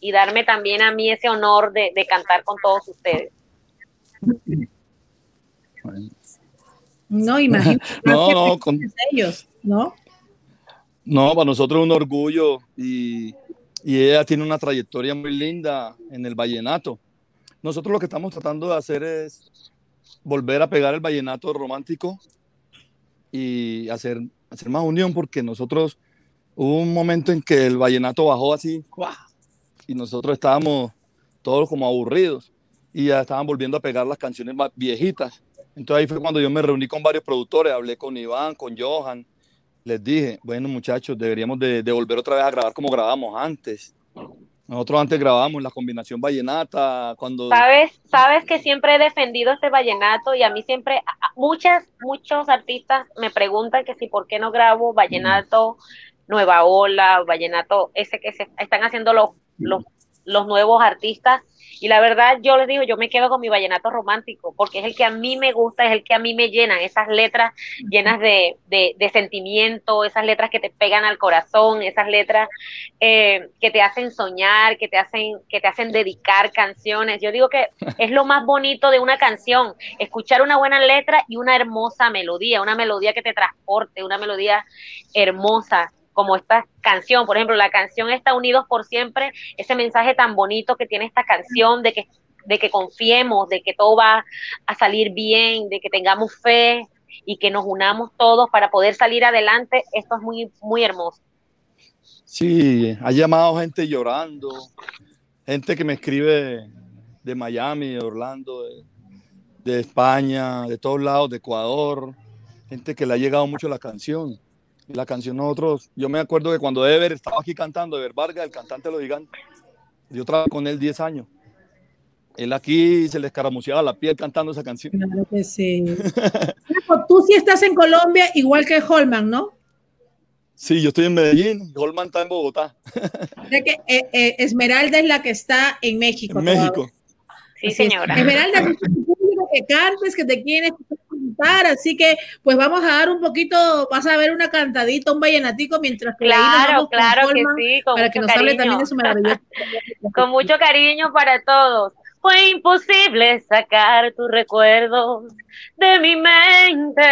y darme también a mí ese honor de, cantar con todos ustedes. No, imagínate. no, no, con... ellos, ¿no? No, para nosotros es un orgullo y, y, ella tiene una trayectoria muy linda en el vallenato. Nosotros lo que estamos tratando de hacer es volver a pegar el vallenato romántico y hacer, hacer más unión porque nosotros hubo un momento en que el vallenato bajó así, ¡guau! y nosotros estábamos todos como aburridos y ya estaban volviendo a pegar las canciones más viejitas. Entonces ahí fue cuando yo me reuní con varios productores, hablé con Iván, con Johan, les dije, bueno muchachos, deberíamos de, volver otra vez a grabar como grabamos antes. Nosotros antes grabábamos la combinación vallenata, cuando... Sabes, sabes que siempre he defendido este vallenato y a mí siempre, muchas, muchos artistas me preguntan que si por qué no grabo vallenato Nueva Ola, vallenato ese que se están haciendo los los, los nuevos artistas. Y la verdad, yo les digo, yo me quedo con mi vallenato romántico, porque es el que a mí me gusta, es el que a mí me llena, esas letras llenas de, de, sentimiento, esas letras que te pegan al corazón, esas letras eh, que te hacen soñar, que te hacen, que te hacen dedicar canciones. Yo digo que es lo más bonito de una canción, escuchar una buena letra y una hermosa melodía, una melodía que te transporte, una melodía hermosa como esta canción, por ejemplo, la canción está Unidos por Siempre, ese mensaje tan bonito que tiene esta canción de que, de que confiemos, de que todo va a salir bien, de que tengamos fe y que nos unamos todos para poder salir adelante, esto es muy, muy hermoso. Sí, ha llamado gente llorando, gente que me escribe de Miami, de Orlando, de, de España, de todos lados, de Ecuador, gente que le ha llegado mucho la canción la canción nosotros, yo me acuerdo que cuando Ever estaba aquí cantando, Ever Vargas, el cantante de Los Gigantes, yo trabajé con él 10 años. Él aquí se le escaramuceaba la piel cantando esa canción. Claro que sí. Tú sí estás en Colombia, igual que Holman, ¿no? Sí, yo estoy en Medellín, Holman está en Bogotá. De que eh, eh, Esmeralda es la que está en México. En México. Sí, señora. Esmeralda, que cantes, que te quieres así que pues vamos a dar un poquito, vas a ver una cantadita, un vallenatico mientras que claro, claro que sí, con para que nos hable también de su maravilloso. con mucho cariño para todos. Fue imposible sacar tus recuerdos de mi mente.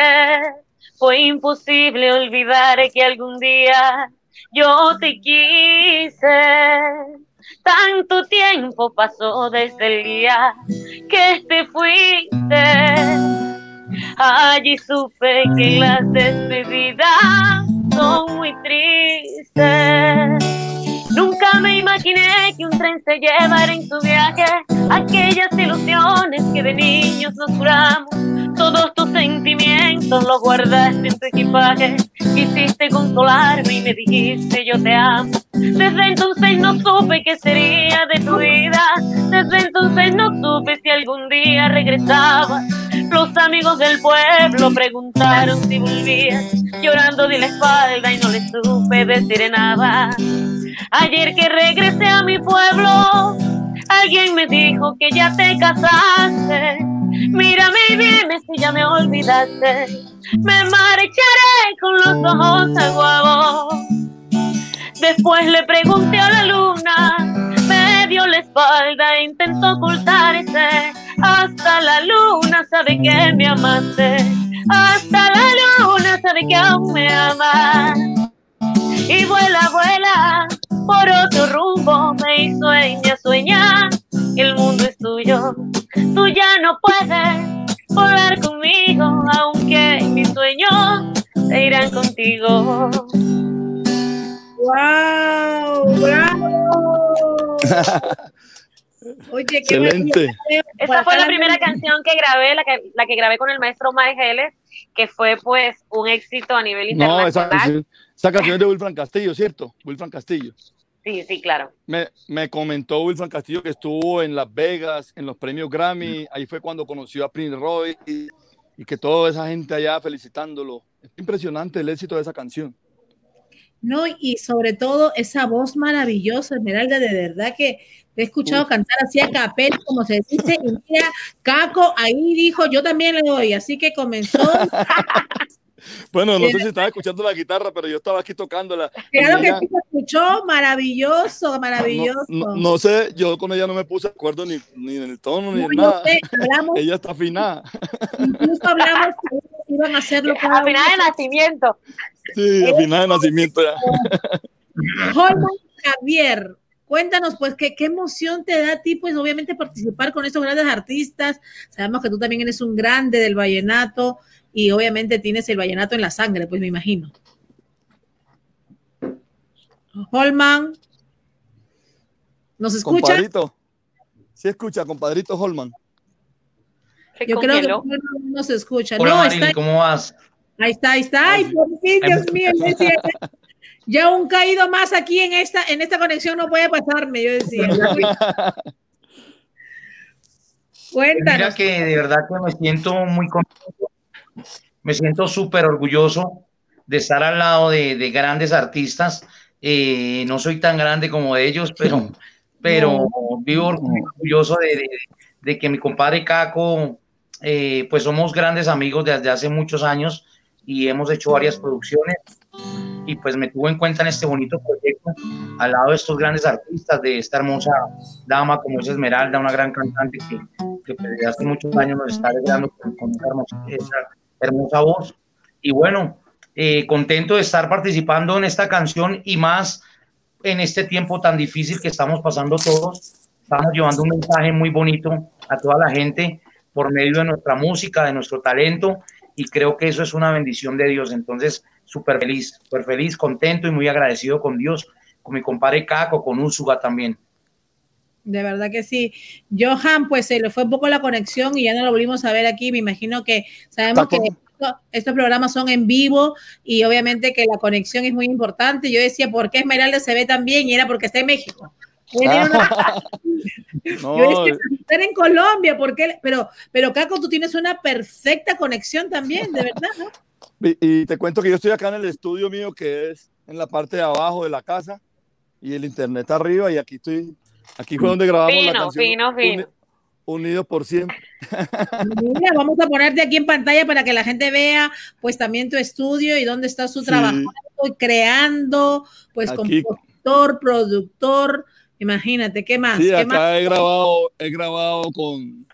Fue imposible olvidar que algún día yo te quise. Tanto tiempo pasó desde el día que te fuiste Allí supe que las despedidas son muy tristes. Nunca me imaginé que un tren se llevara en su viaje aquellas ilusiones que de niños nos juramos. Todos tus sentimientos los guardaste en tu equipaje. Quisiste consolarme y me dijiste yo te amo. Desde entonces no supe qué sería de tu vida. Desde entonces no supe si algún día regresabas amigos del pueblo preguntaron si volvías, llorando de la espalda y no les supe decir nada. Ayer que regresé a mi pueblo, alguien me dijo que ya te casaste. Mírame y dime si ya me olvidaste. Me marcharé con los ojos aguados. Después le pregunté a la luna, me dio la espalda e intentó ocultarse. Hasta la luna sabe que me amaste. Hasta la luna sabe que aún me amas. Y vuela, vuela por otro rumbo. Me y sueña, sueña. El mundo es tuyo. Tú ya no puedes volar conmigo, aunque mis sueños se irán contigo. ¡Wow! ¡Bravo! Oye, qué Excelente. Esa fue la primera canción que grabé, la que, la que grabé con el maestro Mike Geles, que fue pues un éxito a nivel No, esa internacional. esa canción es de Wilfran Castillo, ¿cierto? Wilfran Castillo. Sí, sí, claro. Me, me comentó Wilfran Castillo que estuvo en Las Vegas, en los premios Grammy. Ahí fue cuando conoció a Prince Roy y, y que toda esa gente allá felicitándolo. Es impresionante el éxito de esa canción. No, y sobre todo esa voz maravillosa, Esmeralda, de verdad que te he escuchado cantar así a capela, como se dice, y mira, Caco ahí dijo, yo también le doy, así que comenzó, Bueno, no sé si estaba escuchando la guitarra, pero yo estaba aquí tocándola. claro que sí escuchó, maravilloso, maravilloso. no- no sé, yo con ella no me puse de acuerdo ni, ni en el tono ni No, en nada. sé, hablamos, Ella está afinada. incluso hablamos iban a hacerlo cada A final de nacimiento. Sí, afinada de nacimiento ya. Holman Javier, cuéntanos, pues, ¿qué, qué emoción te da a ti, pues, obviamente, participar con estos grandes artistas. Sabemos que tú también eres un grande del vallenato y obviamente tienes el vallenato en la sangre, pues me imagino. Holman, ¿nos escucha? Compadrito. Sí escucha, compadrito Holman. Se Yo creo que congeló. No nos escucha. Hola no, Marilyn, está, ¿cómo vas? ahí está, ahí está. Ay, por fin, Dios mío, ya un caído más aquí en esta, en esta conexión no puede pasarme, yo decía. Cuéntanos. Mira que de verdad que me siento muy contento, me siento súper orgulloso de estar al lado de, de grandes artistas. Eh, no soy tan grande como ellos, pero, pero vivo orgulloso de, de- de que mi compadre Caco, eh, pues somos grandes amigos desde hace muchos años y hemos hecho varias producciones y pues me tuvo en cuenta en este bonito proyecto al lado de estos grandes artistas, de esta hermosa dama como es Esmeralda, una gran cantante que, que pues, desde hace muchos años nos está alegrando con, con esa, hermosa, esa hermosa voz. Y bueno, eh, contento de estar participando en esta canción y más en este tiempo tan difícil que estamos pasando todos. Estamos llevando un mensaje muy bonito a toda la gente por medio de nuestra música, de nuestro talento, y creo que eso es una bendición de Dios. Entonces, súper feliz, súper feliz, contento y muy agradecido con Dios, con mi compadre Caco, con Úsuga también. De verdad que sí. Johan, pues se le fue un poco la conexión y ya no lo volvimos a ver aquí. Me imagino que sabemos que estos programas son en vivo y obviamente que la conexión es muy importante. Yo decía, ¿por qué Esmeralda se ve tan bien? Y era porque está en México. Ella tiene una- No, Yo decía, estar en Colombia, ¿por qué? Pero, pero Caco, tú tienes una perfecta conexión también, de verdad, ¿no? y, y te cuento que yo estoy acá en el estudio mío, que es en la parte de abajo de la casa, y el internet arriba, y aquí estoy, aquí fue donde grabamos la Fino, canción. fino, fino. Uni- Unidos por siempre. Mira, vamos a ponerte aquí en pantalla para que la gente vea, pues también tu estudio y dónde estás tú Sí. trabajando y creando, pues Aquí. compositor, productor, imagínate, ¿qué más? Sí, ¿Qué más? acá he grabado, he grabado con,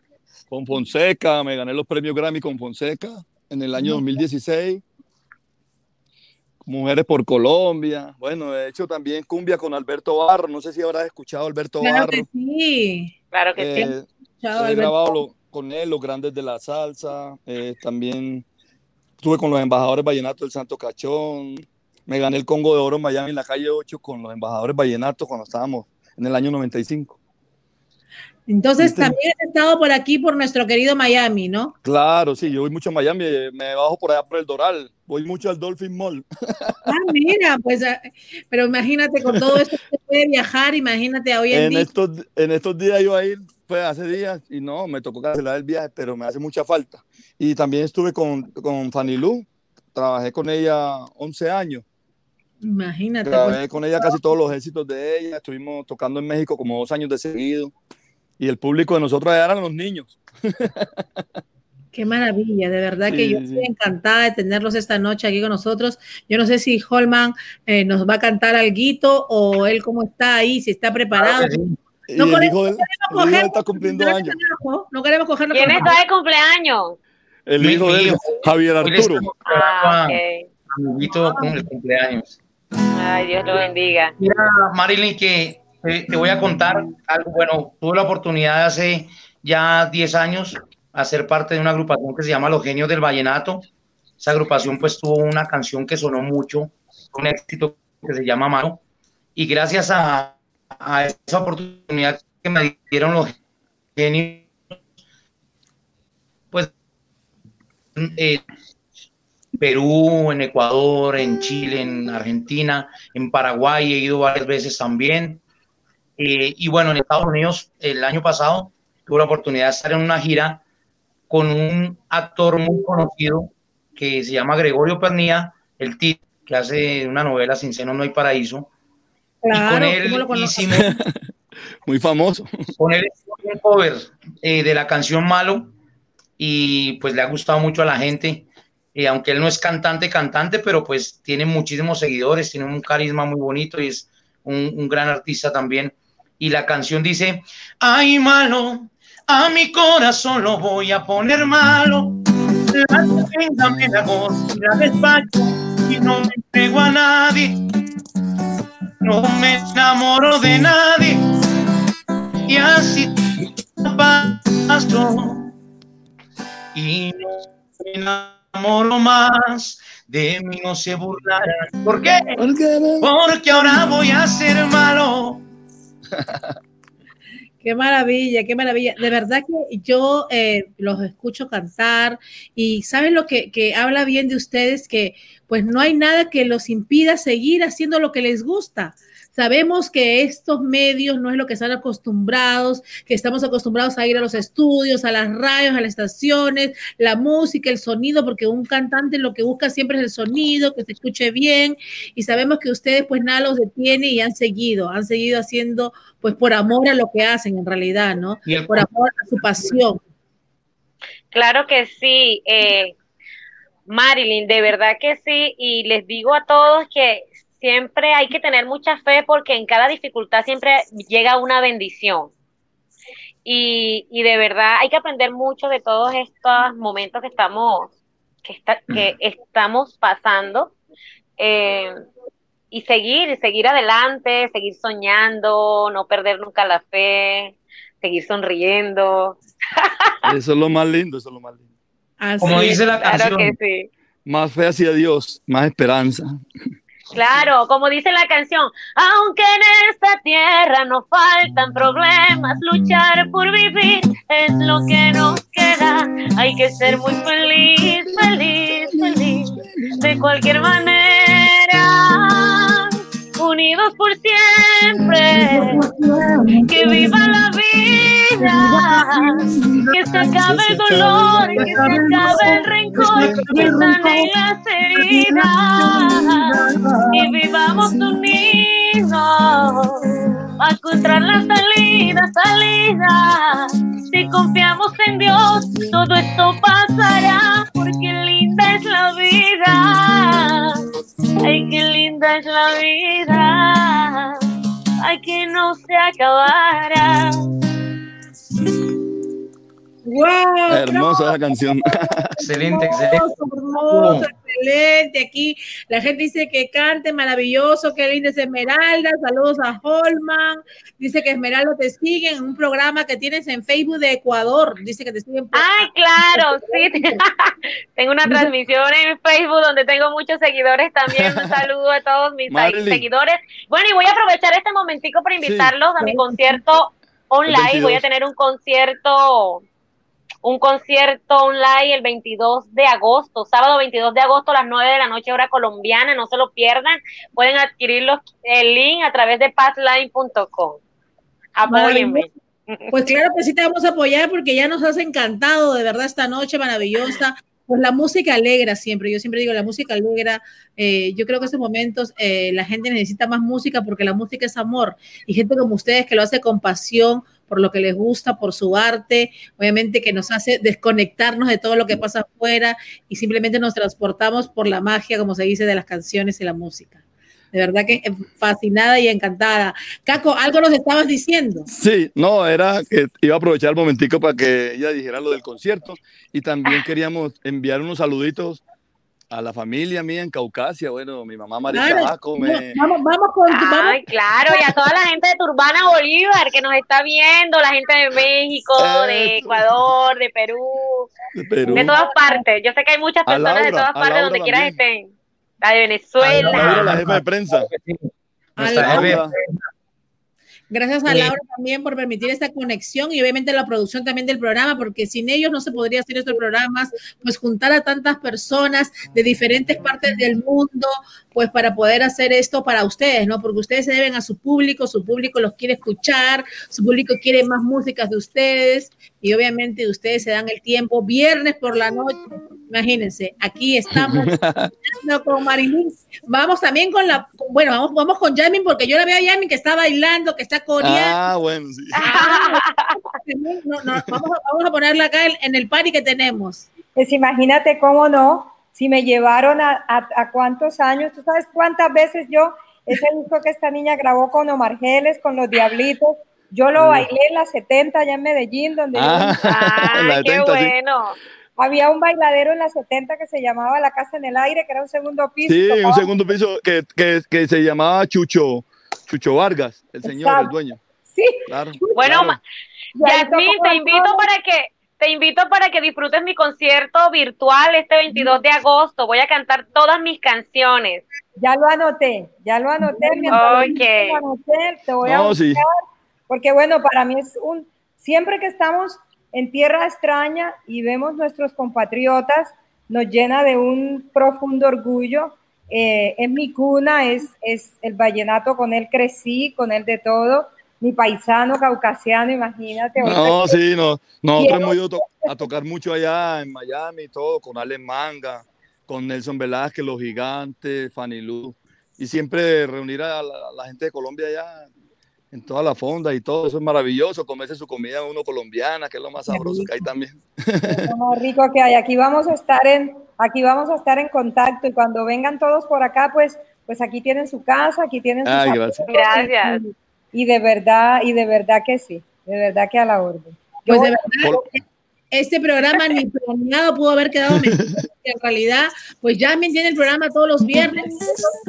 con Fonseca, me gané los premios Grammy con Fonseca en el año 2016. Mujeres por Colombia. Bueno, he hecho también cumbia con Alberto Barro. No sé si habrás escuchado a Alberto Claro Barro. que sí. Claro que sí. Eh, Chao, he Alberto. grabado lo- con él, los grandes de la salsa. eh, también estuve con los embajadores vallenatos del Santo Cachón. Me gané el Congo de Oro en Miami en la calle 8 con los embajadores vallenatos cuando estábamos en el año 95. Entonces ¿Viste? también has estado por aquí, por nuestro querido Miami, ¿no? Claro, sí, yo voy mucho a Miami, eh, me bajo por allá por el Doral, voy mucho al Dolphin Mall. Ah, mira, pues, ah, pero imagínate con todo esto que puede viajar, imagínate hoy en En día. estos, en estos días iba a ir fue hace días y no, me tocó cancelar el viaje, pero me hace mucha falta. Y también estuve con, con Fanny Lu, trabajé con ella 11 años. Imagínate. Grabé pues. con ella casi todos los éxitos de ella, estuvimos tocando en México como dos años de seguido. Y el público de nosotros eran los niños. Qué maravilla, de verdad que yo sí. estoy encantada de tenerlos esta noche aquí con nosotros. Yo no sé si Holman eh, nos va a cantar algo o él cómo está ahí, si está preparado. Y No el queremos- hijo de él, queremos el hijo de él coger- está cumpliendo no años. queremos- No queremos cogerlo ¿Quién está de cumpleaños? El hijo de él, hijo. Javier Arturo. Ah, celebrando ok. a mi amiguito con el cumpleaños. Dios lo bendiga. Mira, Marilyn, que te voy a contar algo. Bueno, tuve la oportunidad hace ya 10 años hacer parte de una agrupación que se llama Los Genios del Vallenato. Esa agrupación pues tuvo una canción que sonó mucho, un éxito que se llama Mano. Y gracias a, a esa oportunidad que me dieron los genios, pues eh, Perú, en Ecuador, en Chile, en Argentina, en Paraguay he ido varias veces también. Eh, y bueno, en Estados Unidos el año pasado tuve la oportunidad de estar en una gira con un actor muy conocido que se llama Gregorio Pernía, el Tito, que hace una novela Sin Seno No hay Paraíso. y con Claro, él ¿cómo lo conoces? hicimos Muy famoso. con él un cover eh, de la canción Malo y pues le ha gustado mucho a la gente, eh, aunque él no es cantante, cantante, pero pues tiene muchísimos seguidores, tiene un carisma muy bonito y es un, gran artista también. Y la canción dice, ay malo, a mi corazón lo voy a poner malo, la despacho y no me entrego a nadie, no me enamoro de nadie y así paso y no enamoro más de mí no se burlarán ¿por qué? porque ahora voy a ser malo Qué maravilla, qué maravilla. De verdad que yo eh, los escucho cantar y saben lo que, que habla bien de ustedes, que pues no hay nada que los impida seguir haciendo lo que les gusta. Sabemos que estos medios no es lo que están acostumbrados, que estamos acostumbrados a ir a los estudios, a las radios, a las estaciones, la música, el sonido, porque un cantante lo que busca siempre es el sonido, que se escuche bien, y sabemos que ustedes pues nada los detiene y han seguido, han seguido haciendo pues por amor a lo que hacen en realidad, ¿no? y el Por amor a su pasión. Claro que sí, eh, Marilyn, de verdad que sí, y les digo a todos que siempre hay que tener mucha fe porque en cada dificultad siempre llega una bendición. Y, y de verdad hay que aprender mucho de todos estos momentos que estamos, que, está- que estamos pasando. eh, y seguir, y seguir adelante, seguir soñando, no perder nunca la fe, seguir sonriendo. Eso es lo más lindo, eso es lo más lindo. Así como dice la Claro canción que sí. Más fe hacia Dios, más esperanza. Claro, como dice la canción, aunque en esta tierra nos faltan problemas, luchar por vivir es lo que nos queda. Hay que ser muy feliz, feliz, feliz, de cualquier manera, unidos por siempre, que viva la vida, que se acabe el dolor, que se acabe el rencor, que sanen las heridas y vivamos unidos a encontrar la salida, salida. Si confiamos en Dios, todo esto pasará, porque linda es la vida. Ay, qué linda es la vida. Ay, que no se acabará. ¡Wow! Hermosa esa canción. excelente excelente Hermoso, hermoso, excelente. Aquí la gente dice que cante maravilloso, qué linda es Esmeralda. Saludos a Holman. Dice que Esmeralda te sigue en un programa que tienes en Facebook de Ecuador. Dice que te siguen. por- Ay, claro, sí. tengo una transmisión en Facebook donde tengo muchos seguidores también. Un saludo a todos mis seguidores. Bueno, y voy a aprovechar este momentico para invitarlos a mi concierto online. Voy a 22. tener un concierto, un concierto online el 22 de agosto, sábado 22 de agosto a las 9 de la noche hora colombiana. No se lo pierdan. Pueden adquirir el link a través de passline.com. Apóyenme. Pues claro que sí te vamos a apoyar porque ya nos has encantado de verdad esta noche maravillosa. Pues la música alegra siempre, yo siempre digo, la música alegra. Eh, yo creo que en estos momentos eh, la gente necesita más música porque la música es amor y gente como ustedes que lo hace con pasión, por lo que les gusta, por su arte, obviamente que nos hace desconectarnos de todo lo que pasa afuera y simplemente nos transportamos por la magia, como se dice, de las canciones y la música. De verdad que fascinada y encantada. Caco, algo nos estabas diciendo. Sí, no, era que iba a aprovechar el momentico para que ella dijera lo del concierto y también queríamos enviar unos saluditos a la familia mía en Caucasia, bueno, mi mamá Marisa Claro, come. Vamos, vamos con vamos- Ay, claro, y a toda la gente de Turbana Bolívar que nos está viendo, la gente de México, de. Ecuador, de Perú, de Perú. de todas partes. Yo sé que hay muchas A personas de todas a partes donde quieras estén. La de Venezuela. Laura, la jefa de prensa. Nuestra Laura. Gracias a Sí. Laura también por permitir esta conexión y obviamente la producción también del programa, porque sin ellos no se podría hacer estos programas, pues juntar a tantas personas de diferentes partes del mundo, pues para poder hacer esto para ustedes, ¿no? Porque ustedes se deben a su público, su público los quiere escuchar, su público quiere más músicas de ustedes y obviamente ustedes se dan el tiempo viernes por la noche. Imagínense, aquí estamos con Marilyn. Vamos también con la, bueno, vamos, vamos con Yamin porque yo la veo a Yamin que está bailando, que está coreando. Ah, bueno, sí. No, no, vamos, a, vamos a ponerla acá en, en el party que tenemos. Pues imagínate cómo no, si me llevaron a, a, a cuántos años, tú sabes cuántas veces yo, ese disco que esta niña grabó con Omar Geles, con los Diablitos, yo lo bailé en las 70 allá en Medellín, donde Ah, Ay, qué 70, sí. Había un bailadero en las 70 que se llamaba La Casa en el Aire, que era un segundo piso. Sí, un segundo piso que, que, que se llamaba Chucho, Chucho Vargas, el señor, el Exacto. dueño. Sí, Claro. Bueno, claro. ma- y ahí Yasmín, tocó te invito todo. para que te invito para que disfrutes mi concierto virtual este 22 de agosto. Voy a cantar todas mis canciones. Ya lo anoté, ya lo anoté. mientras lo anoté, te voy a No, sí. buscar, porque bueno, para mí es un, siempre que estamos en tierra extraña y vemos nuestros compatriotas, nos llena de un profundo orgullo. Eh, es mi cuna, es, es el vallenato, con él crecí, con él de todo. Mi paisano caucasiano, imagínate. No, que- sí, no. Nosotros hemos ido to- a tocar mucho allá en Miami y todo, con Ale Manga, con Nelson Velázquez, Los Gigantes, Fanny Lu. Y siempre reunir a la, a la gente de Colombia allá en toda la fonda y todo. Eso es maravilloso. Comerse su comida uno colombiana, que es lo más sabroso que hay también. Lo más rico que hay. Aquí vamos a estar en, aquí vamos a estar en contacto y cuando vengan todos por acá, pues, pues aquí tienen su casa, aquí tienen sus Ay, gracias. Gracias. Y, y de verdad, y de verdad que sí, de verdad que a la orden. Yo Pues de verdad, Por- este programa ni planeado pudo haber quedado mejor. En realidad, pues Jasmine tiene el programa todos los viernes.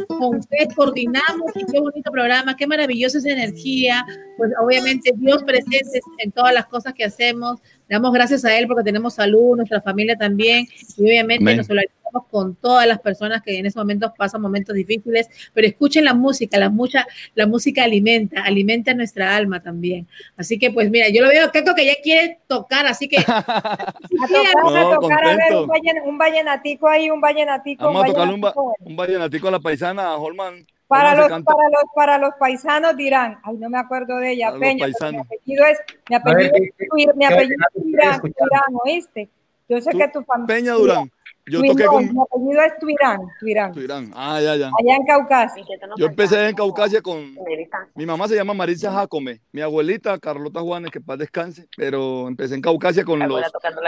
Con usted coordinamos y qué bonito programa, qué maravillosa esa energía. Pues obviamente Dios presente en todas las cosas que hacemos. Damos gracias a Él porque tenemos salud, nuestra familia también. Y obviamente Amén. nos solidarizamos con todas las personas que en esos momentos pasan momentos difíciles. Pero escuchen la música, la, mucha, la música alimenta, alimenta nuestra alma también. Así que pues mira, yo lo veo, Caco, que ya quiere tocar, así que a tocar, No, a tocar, a ver, un, vallen- un vallenatico ahí, un vallenatico. Vamos un a tocarle un, vallenatico bueno. un vallenatico a la paisana, a Holman. Para los, para, los, para los paisanos dirán, ay, no me acuerdo de ella, Para Peña, mi apellido es, mi ver, apellido ¿qué- es, mi apellido Tuirán? Tuirán, ¿oíste? Yo sé Tú- que tu familia... Peña Durán. Yo Tuirán, toqué con Mi apellido es Tuirán, Tuirán, Tuirán. Ah, ya, ya. allá en Caucasia. Yo empecé en Caucasia con. Mi mamá se llama Marisa Jacome. Mi abuelita, Carlota Juanes, que paz descanse. Pero empecé en Caucasia con los,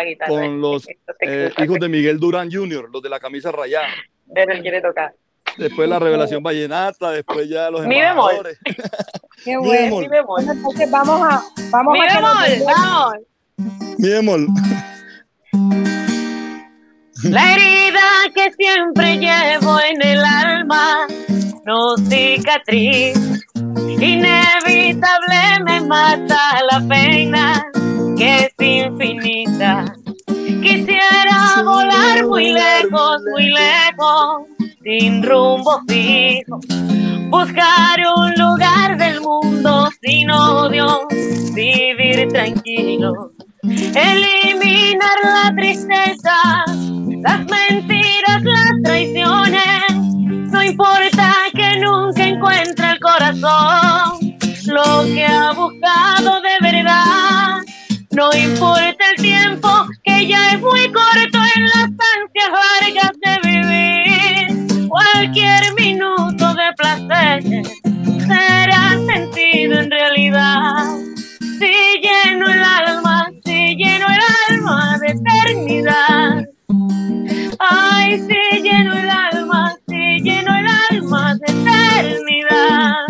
guitarra. con los eh, hijos de Miguel Durán Jr., los de la camisa rayada. pero él quiere tocar. Después la revelación vallenata, después ya los Mi bemol. Qué bueno. Mi bemol. Entonces vamos a... Vamos Mi a. Mi bemol. La herida que siempre llevo en el alma, no cicatriz. Inevitable me mata la pena que es infinita. Quisiera volar muy lejos, muy lejos, sin rumbo fijo. Buscar un lugar del mundo sin odio, vivir tranquilo. Eliminar la tristeza, las mentiras, las traiciones. No importa que nunca encuentre el corazón lo que ha buscado de verdad. No importa el tiempo, que ya es muy corto en las ansias largas de. Cualquier minuto de placer será sentido en realidad. Si lleno el alma, si lleno el alma de eternidad. Ay, si lleno el alma, si lleno el alma de eternidad.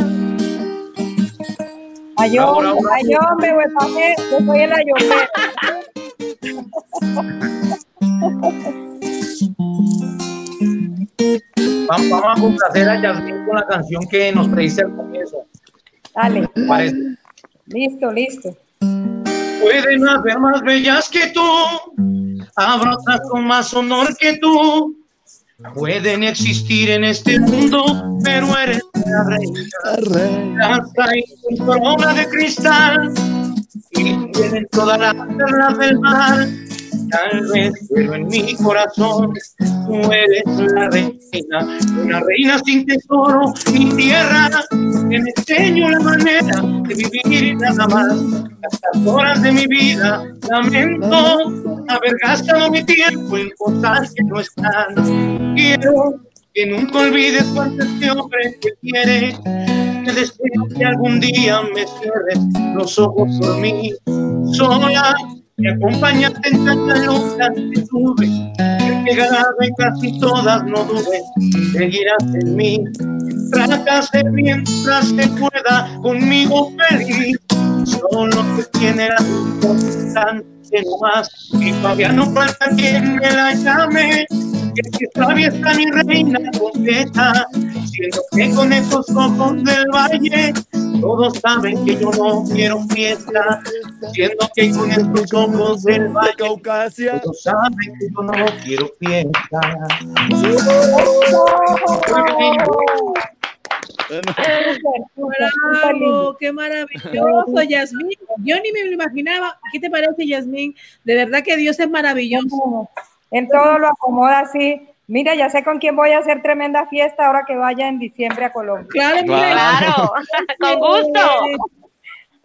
Ayón, ayón, me voy a yo soy el ayón. Vamos, vamos a complacer a Yasmin con la canción que nos pediste al comienzo. Dale. Parece. Listo, listo. Pueden haber más bellas que tú, habrá otras con más honor que tú. Pueden existir en este mundo, pero eres la reina. Has traído tu corona de cristal y tienen todas las perlas del mar. Tal vez, pero en mi corazón tú eres la reina, una reina sin tesoro ni tierra, que me enseño la manera de vivir nada más. Estas horas de mi vida lamento haber gastado mi tiempo en cosas que no están. Quiero que nunca olvides cuánto este hombre te quiere. Te deseo que algún día me cierres los ojos por mí, sola me acompañaste en tantas luchas que tuve, que ganado en casi todas, no dudes, seguirás en mí. Fracasé mientras se pueda, conmigo feliz, solo te tiene la importante más, y todavía no falta quien me la llame, que si todavía está mi reina completa, siendo que con esos ojos del valle, todos saben que yo no quiero fiesta, siendo que con estos ojos del valle, todos saben que yo no quiero fiesta. Bravo, qué maravilloso, Yasmín. Yo ni me lo imaginaba. ¿Qué te parece, Yasmín? De verdad que Dios es maravilloso. En todo lo acomoda así. Mira, ya sé con quién voy a hacer tremenda fiesta ahora que vaya en diciembre a Colombia. Claro, mira, Claro, con gusto.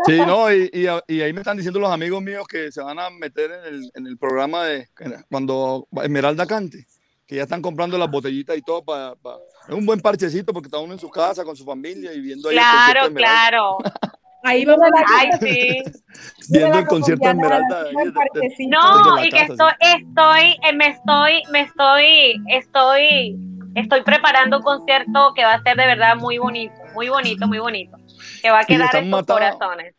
Sí, no, y, y, y ahí me están diciendo los amigos míos que se van a meter en el, en el programa de cuando Esmeralda cante, que ya están comprando las botellitas y todo para... es un buen parchecito porque está uno en su casa con su familia y viendo ahí Claro, claro. Ahí vamos a Ay, sí. Viendo el concierto de Esmeralda. No, y que estoy, estoy, eh, me estoy, me estoy, estoy, estoy preparando un concierto que va a ser de verdad muy bonito, muy bonito, muy bonito, que va a quedar en tus corazones.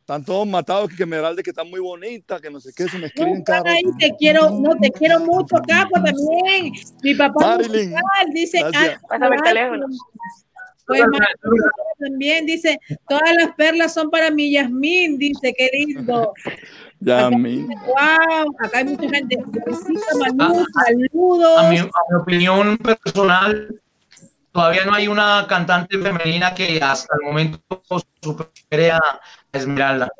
Están todos matados que, que Esmeralda que está muy bonita, que no sé qué, se me No, escriben cada están ahí, te quiero, no, te quiero mucho, Capo, también. Mi papá Marilyn, musical, dice, Pásame el teléfono. Pues también dice, todas las perlas son para mi Yasmín, dice, qué lindo. Yasmín. Wow, acá hay mucha gente. Felicita, Manu, saludos. A mi, a mi opinión personal, todavía no hay una cantante femenina que hasta el momento supere a Esmeralda.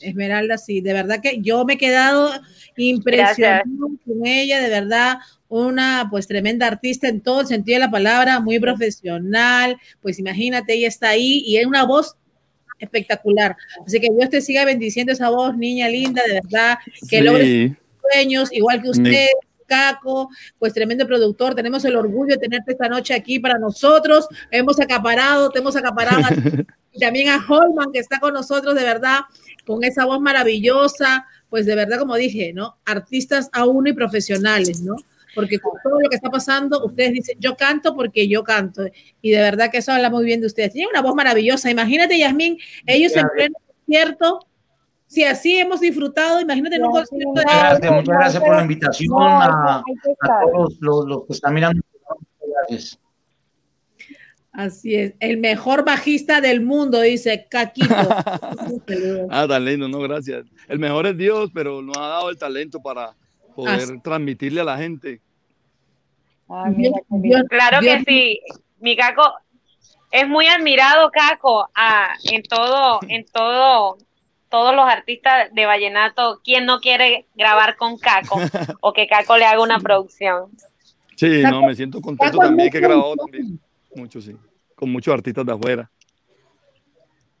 Esmeralda, sí, de verdad que yo me he quedado impresionada con ella, de verdad, una pues tremenda artista en todo el sentido de la palabra, muy profesional, pues imagínate, ella está ahí y es una voz espectacular. Así que Dios te siga bendiciendo esa voz, niña linda, de verdad, que logres Sí. sueños, igual que usted, Caco, pues tremendo productor. Tenemos el orgullo de tenerte esta noche aquí para nosotros. Hemos acaparado, te hemos acaparado a ti, y también a Holman, que está con nosotros, de verdad, con esa voz maravillosa. Pues de verdad, como dije, ¿no? Artistas a uno y profesionales, ¿no? Porque con todo lo que está pasando, ustedes dicen, yo canto porque yo canto. Y de verdad que eso habla muy bien de ustedes. Tienen una voz maravillosa. Imagínate, Yasmín, ellos en pleno concierto. Si así hemos disfrutado, imagínate en un concierto de Muchas gracias, muchas gracias por la invitación No, a, todos los, los que están mirando. Gracias. Así es, el mejor bajista del mundo, dice Caquito. Ah, tan lindo, no, gracias. El mejor es Dios, pero nos ha dado el talento para poder Así. transmitirle a la gente. Mira. Dios- Claro que sí, mi Caco es muy admirado, Caco, ah, en todo, en todo, todos los artistas de vallenato. ¿Quién no quiere grabar con Caco o que Caco le haga una producción? Sí, Caco- no, me siento contento Caco también que he grabado también. Mucho, sí. Con muchos artistas de afuera.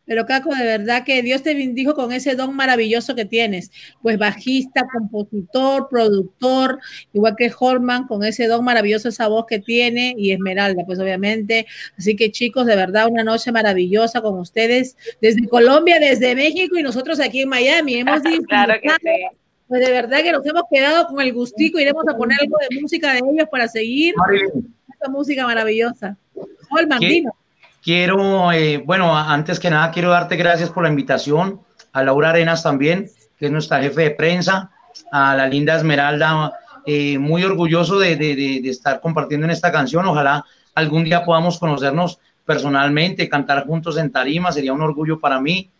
Pero Caco, de verdad que Dios te bendijo con ese don maravilloso que tienes. Pues bajista, compositor, productor, igual que Holman, con ese don maravilloso, esa voz que tiene, y Esmeralda, pues obviamente. Así que chicos, de verdad, una noche maravillosa con ustedes desde Colombia, desde México y nosotros aquí en Miami. Hemos claro que sí. Pues de verdad que nos hemos quedado con el gustico. Iremos a poner algo de música de ellos para seguir esta música maravillosa. Holman, dino. Quiero, eh, bueno, antes que nada, quiero darte gracias por la invitación, a Laura Arenas también, que es nuestra jefe de prensa, a la linda Esmeralda, eh, muy orgulloso de, de, de, estar compartiendo en esta canción. Ojalá algún día podamos conocernos personalmente, cantar juntos en tarima, sería un orgullo para mí.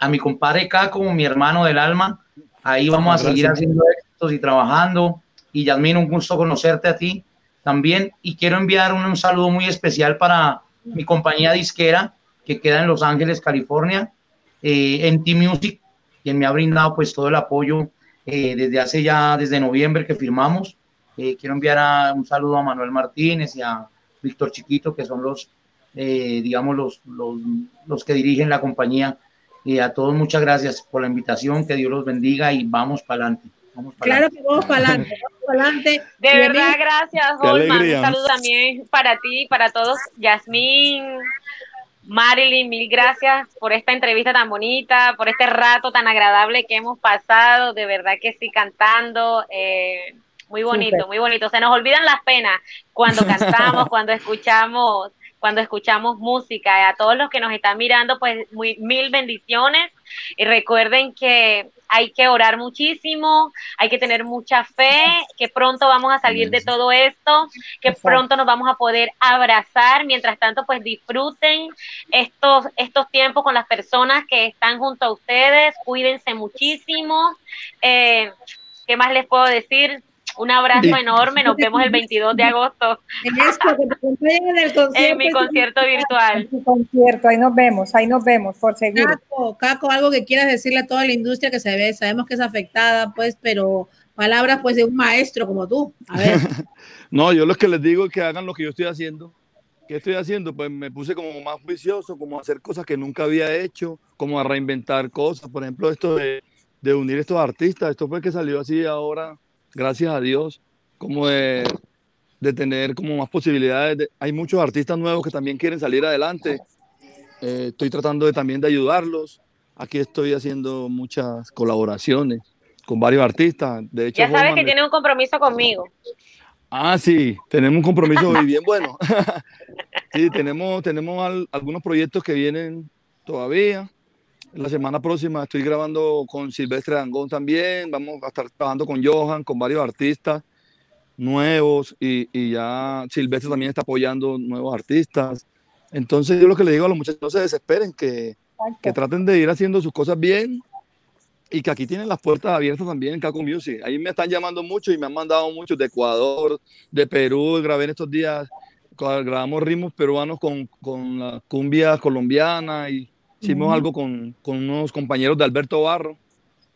A mi compadre Caco, mi hermano del alma, ahí vamos a seguir haciendo éxitos y trabajando. Y Yasmin, un gusto conocerte a ti también. Y quiero enviar un, un saludo muy especial para mi compañía disquera que queda en Los Ángeles, California, eh, en T-Music, quien me ha brindado pues todo el apoyo eh, desde hace ya, desde noviembre que firmamos. Eh, quiero enviar un saludo a Manuel Martínez y a Víctor Chiquito, que son los, digamos, los, los, los, que dirigen la compañía. Y a todos muchas gracias por la invitación, que Dios los bendiga y vamos para adelante. Claro que vamos para adelante. De verdad, gracias, Holman. Un saludo también para ti, para todos. Yasmín, Marilyn, mil gracias por esta entrevista tan bonita, por este rato tan agradable que hemos pasado. De verdad que sí, cantando. Eh, muy bonito, muy bonito. Se nos olvidan las penas cuando cantamos, cuando escuchamos cuando escuchamos música. A todos los que nos están mirando, pues muy, mil bendiciones. Y recuerden que hay que orar muchísimo, hay que tener mucha fe, que pronto vamos a salir de todo esto, que pronto nos vamos a poder abrazar. Mientras tanto, pues disfruten estos, estos tiempos con las personas que están junto a ustedes, cuídense muchísimo. Eh, ¿Qué más les puedo decir? Un abrazo enorme, nos vemos el 22 de agosto. En, mi concierto virtual. En concierto, ahí nos vemos, ahí nos vemos, por seguro. Caco, Caco, algo que quieras decirle a toda la industria que se ve, sabemos que es afectada, pues, pero palabras pues de un maestro como tú. A ver. no, yo lo que les digo es que hagan lo que yo estoy haciendo. ¿Qué estoy haciendo? Pues me puse como más vicioso, como a hacer cosas que nunca había hecho, como a reinventar cosas. Por ejemplo, esto de, de unir estos artistas, esto fue que salió así ahora gracias a Dios, como de, de tener como más posibilidades. hay muchos artistas nuevos que también quieren salir adelante. Eh, estoy tratando de, también de ayudarlos. Aquí estoy haciendo muchas colaboraciones con varios artistas. De hecho, ya sabes que tiene un compromiso conmigo. Ah, sí, tenemos un compromiso muy bien bueno. sí, tenemos, tenemos algunos proyectos que vienen todavía. La semana próxima estoy grabando con Silvestre Dangón también. Vamos a estar trabajando con Johan, con varios artistas nuevos y, y, ya Silvestre también está apoyando nuevos artistas. Entonces yo lo que le digo a los muchachos, no se desesperen, que, que traten de ir haciendo sus cosas bien y que aquí tienen las puertas abiertas también en Caco Music. Ahí me están llamando mucho y me han mandado muchos de Ecuador, de Perú. Grabé en estos días, grabamos ritmos peruanos con, con la cumbia colombiana y Hicimos algo con, con, unos compañeros de Alberto Barro.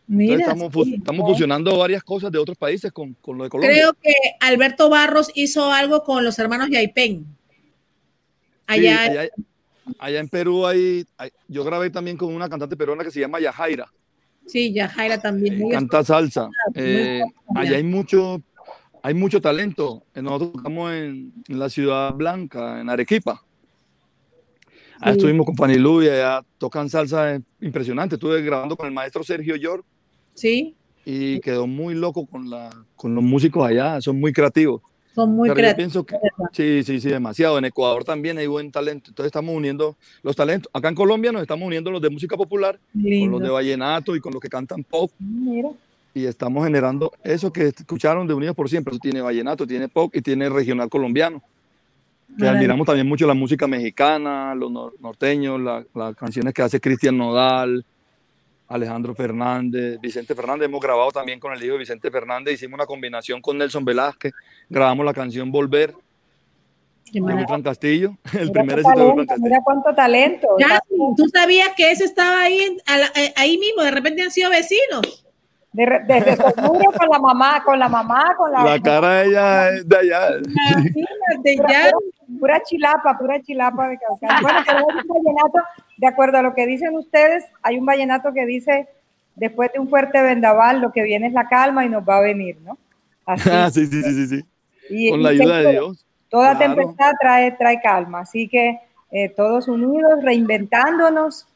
Mira, estamos, estamos, fusionando varias cosas de otros países con, con, lo de Colombia. Creo que Alberto Barros hizo algo con los hermanos Yaipen. Allá, allá, allá, en Perú hay, yo grabé también con una cantante peruana que se llama Yajaira. Sí, Yajaira también. Canta salsa. Eh, allá hay mucho, hay mucho talento. Nosotros estamos en, en la Ciudad Blanca, en Arequipa. Ahí estuvimos con Fanny Lu y allá tocan salsa impresionante. Estuve grabando con el maestro Sergio York. Sí. Y quedó muy loco con, la, con los músicos allá, son muy creativos. Son muy creativos. pienso que, sí, sí, sí, demasiado. En Ecuador también hay buen talento. Entonces estamos uniendo los talentos. Acá en Colombia nos estamos uniendo los de música popular con los de vallenato y con los que cantan pop. Mira. Y estamos generando eso que escucharon de Unidos por Siempre. Eso tiene vallenato, tiene pop y tiene regional colombiano que admiramos también mucho la música mexicana, los norteños, las canciones que hace Cristian Nodal, Alejandro Fernández, Vicente Fernández. Hemos grabado también con el hijo de Vicente Fernández, hicimos una combinación con Nelson Velázquez, grabamos la canción Volver. De Fran Castillo, el primer éxito de Fran Castillo. Mira cuánto talento. Ya, tú sabías que ese estaba ahí, eh, ahí mismo, de repente han sido vecinos. Desde seguro con la mamá, con la mamá, con la. La cara de ella es de allá. Imagínate, ya pura chilapa, pura chilapa de Caucán. Bueno, pero vallenato, de acuerdo a lo que dicen ustedes, hay un vallenato que dice, después de un fuerte vendaval, lo que viene es la calma y nos va a venir, ¿no? Así. Ah, sí, sí, sí, sí. Y, Con la ayuda de Dios. Toda tempestad trae, trae calma, así que eh, todos unidos, reinventándonos,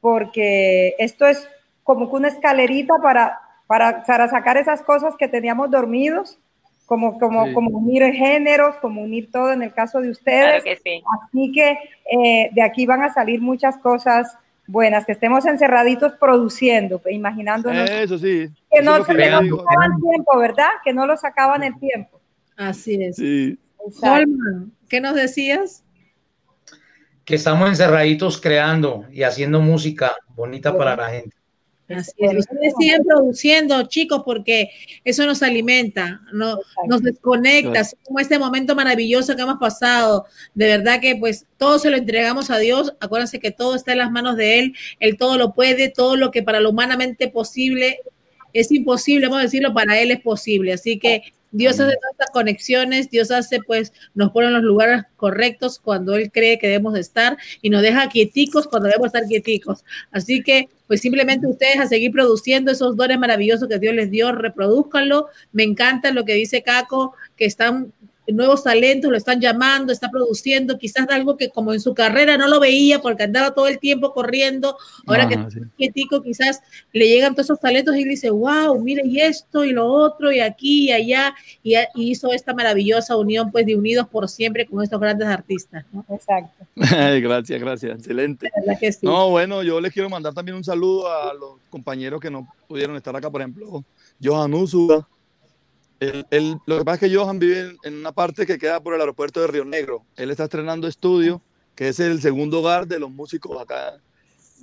porque esto es como que una escalerita para, para, para sacar esas cosas que teníamos dormidos como, como, como unir géneros, como unir todo en el caso de ustedes. Así que eh, de aquí van a salir muchas cosas buenas, que estemos encerraditos produciendo, imaginándonos. Eso sí. Que no se nos sacaban tiempo, ¿verdad? Que no lo sacaban el tiempo. Así es. Sí. ¿qué nos decías? Que estamos encerraditos creando y haciendo música bonita para la gente. Así es. Ustedes siguen produciendo, chicos, porque eso nos alimenta, no, nos desconecta, así como este momento maravilloso que hemos pasado. De verdad que pues todo se lo entregamos a Dios. Acuérdense que todo está en las manos de Él. Él todo lo puede, todo lo que para lo humanamente posible es imposible, vamos a decirlo, para Él es posible. Así que Dios hace tantas conexiones, Dios hace, pues, nos pone en los lugares correctos cuando Él cree que debemos estar y nos deja quieticos cuando debemos estar quieticos. Así que, pues, simplemente ustedes a seguir produciendo esos dones maravillosos que Dios les dio, reproduzcanlo. Me encanta lo que dice Caco, que están nuevos talentos, lo están llamando, está produciendo, quizás algo que como en su carrera no lo veía porque andaba todo el tiempo corriendo, ahora que sí. quietico, quizás le llegan todos esos talentos y dice, wow, mire y esto y lo otro y aquí y allá, y, hizo esta maravillosa unión pues de unidos por siempre con estos grandes artistas. ¿no? Exacto. gracias, gracias, excelente. No, bueno, yo les quiero mandar también un saludo a los compañeros que no pudieron estar acá, por ejemplo, Johan Lo que pasa es que Johan vive en, una parte que queda por el aeropuerto de Río Negro. Él está estrenando estudio, que es el segundo hogar de los músicos acá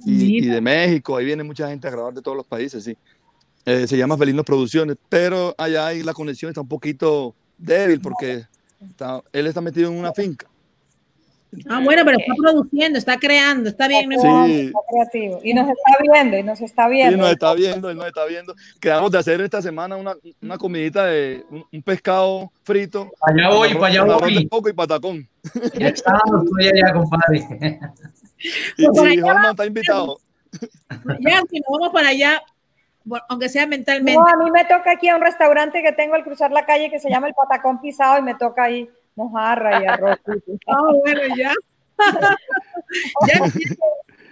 y, de México. Ahí viene mucha gente a grabar de todos los países, sí. Eh, se llama Felinos Producciones, pero allá ahí la conexión está un poquito débil porque él está metido en una finca. Ah, bueno, pero está produciendo, está creando, está bien. Sí. Está creativo. Y nos está viendo, y nos está viendo. Sí, nos está viendo, y nos está viendo. Quedamos de hacer esta semana una, una comidita de un, pescado frito. Para allá voy, para allá voy. poco y patacón. Ya estamos, estoy allá, compadre. Y, pues y Juanma está invitado. Ya, si nos vamos para allá, aunque sea mentalmente. No, a mí me toca aquí a un restaurante que tengo al cruzar la calle que se llama el Patacón Pisado y me toca ahí mojarra y arroz. ah, bueno, ya. ya.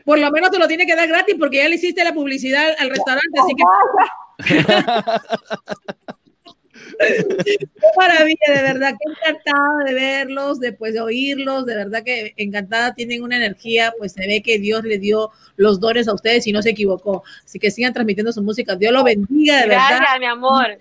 Por lo menos te lo tiene que dar gratis porque ya le hiciste la publicidad al restaurante, así que. qué maravilla, de verdad, qué encantada de verlos, después de oírlos, de verdad que encantada, tienen una energía, pues se ve que Dios le dio los dones a ustedes y no se equivocó. Así que sigan transmitiendo su música. Dios lo bendiga, de verdad. Gracias, mi amor.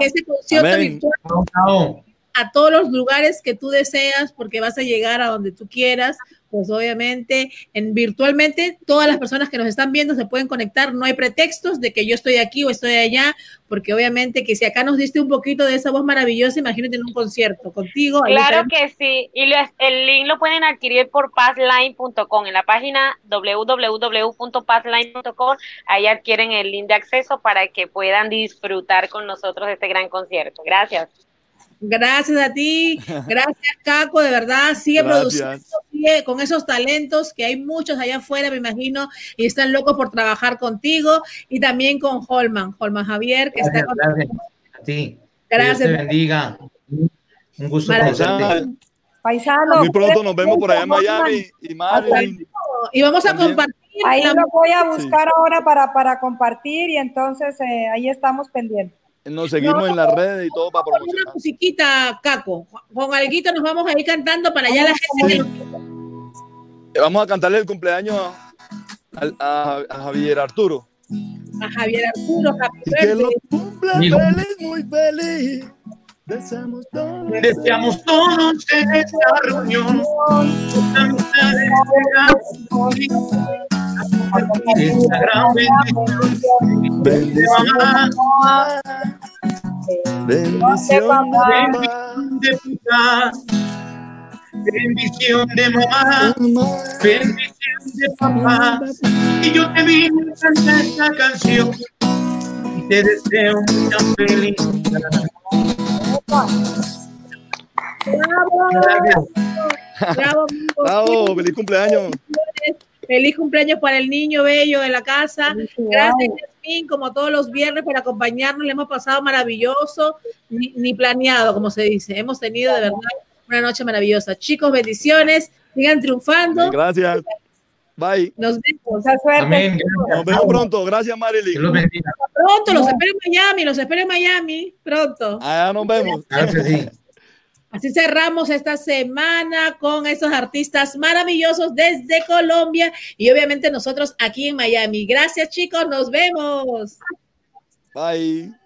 Que ese concierto virtual a todos los lugares que tú deseas porque vas a llegar a donde tú quieras. Pues obviamente, en virtualmente, todas las personas que nos están viendo se pueden conectar. No hay pretextos de que yo estoy aquí o estoy allá, porque obviamente que si acá nos diste un poquito de esa voz maravillosa, imagínate en un concierto contigo. Claro que sí. Y el link lo pueden adquirir por passline.com. En la página www.passline.com, ahí adquieren el link de acceso para que puedan disfrutar con nosotros de este gran concierto. Gracias. Gracias a ti, gracias Caco, de verdad, sigue produciendo, sigue con esos talentos que hay muchos allá afuera, me imagino, y están locos por trabajar contigo y también con Holman, Holman Javier, que está con gracias a ti. Gracias. Dios te bendiga. Un gusto conocerte. Paisano. Muy pronto nos vemos por allá en Miami y Marilyn. Y vamos a compartir. Ahí lo voy a buscar ahora para, para compartir y entonces eh, ahí estamos pendientes. Nos seguimos en las redes y todo para promocionar. Una musiquita, Caco. Con alguito nos vamos a ir cantando para allá la gente. Vamos a cantarle el cumpleaños a, Javier Arturo. A Javier Arturo, Que lo cumple feliz, muy feliz. Deseamos todos. Deseamos todos en esta reunión. Esta gran bendición. Bendición. Bendición de papá. Bendición de mamá. Bendición de papá. Y yo te vine a cantar esta canción. Y te deseo mucha felicidad. Bravo. Bravo, feliz cumpleaños. Feliz cumpleaños para el niño bello de la casa. Gracias, Yasmin, como todos los viernes, por acompañarnos. Le hemos pasado maravilloso, ni, ni planeado, como se dice. Hemos tenido de verdad una noche maravillosa. Chicos, bendiciones. Sigan triunfando. Gracias. Bye. Nos vemos. Amén. Nos vemos pronto. Gracias, Marilyn. los bendiga. Pronto, los espero en Miami, los espero en Miami. Pronto. Allá nos vemos. Que sí. Así cerramos esta semana con esos artistas maravillosos desde Colombia y obviamente nosotros aquí en Miami. Gracias chicos, nos vemos. Bye.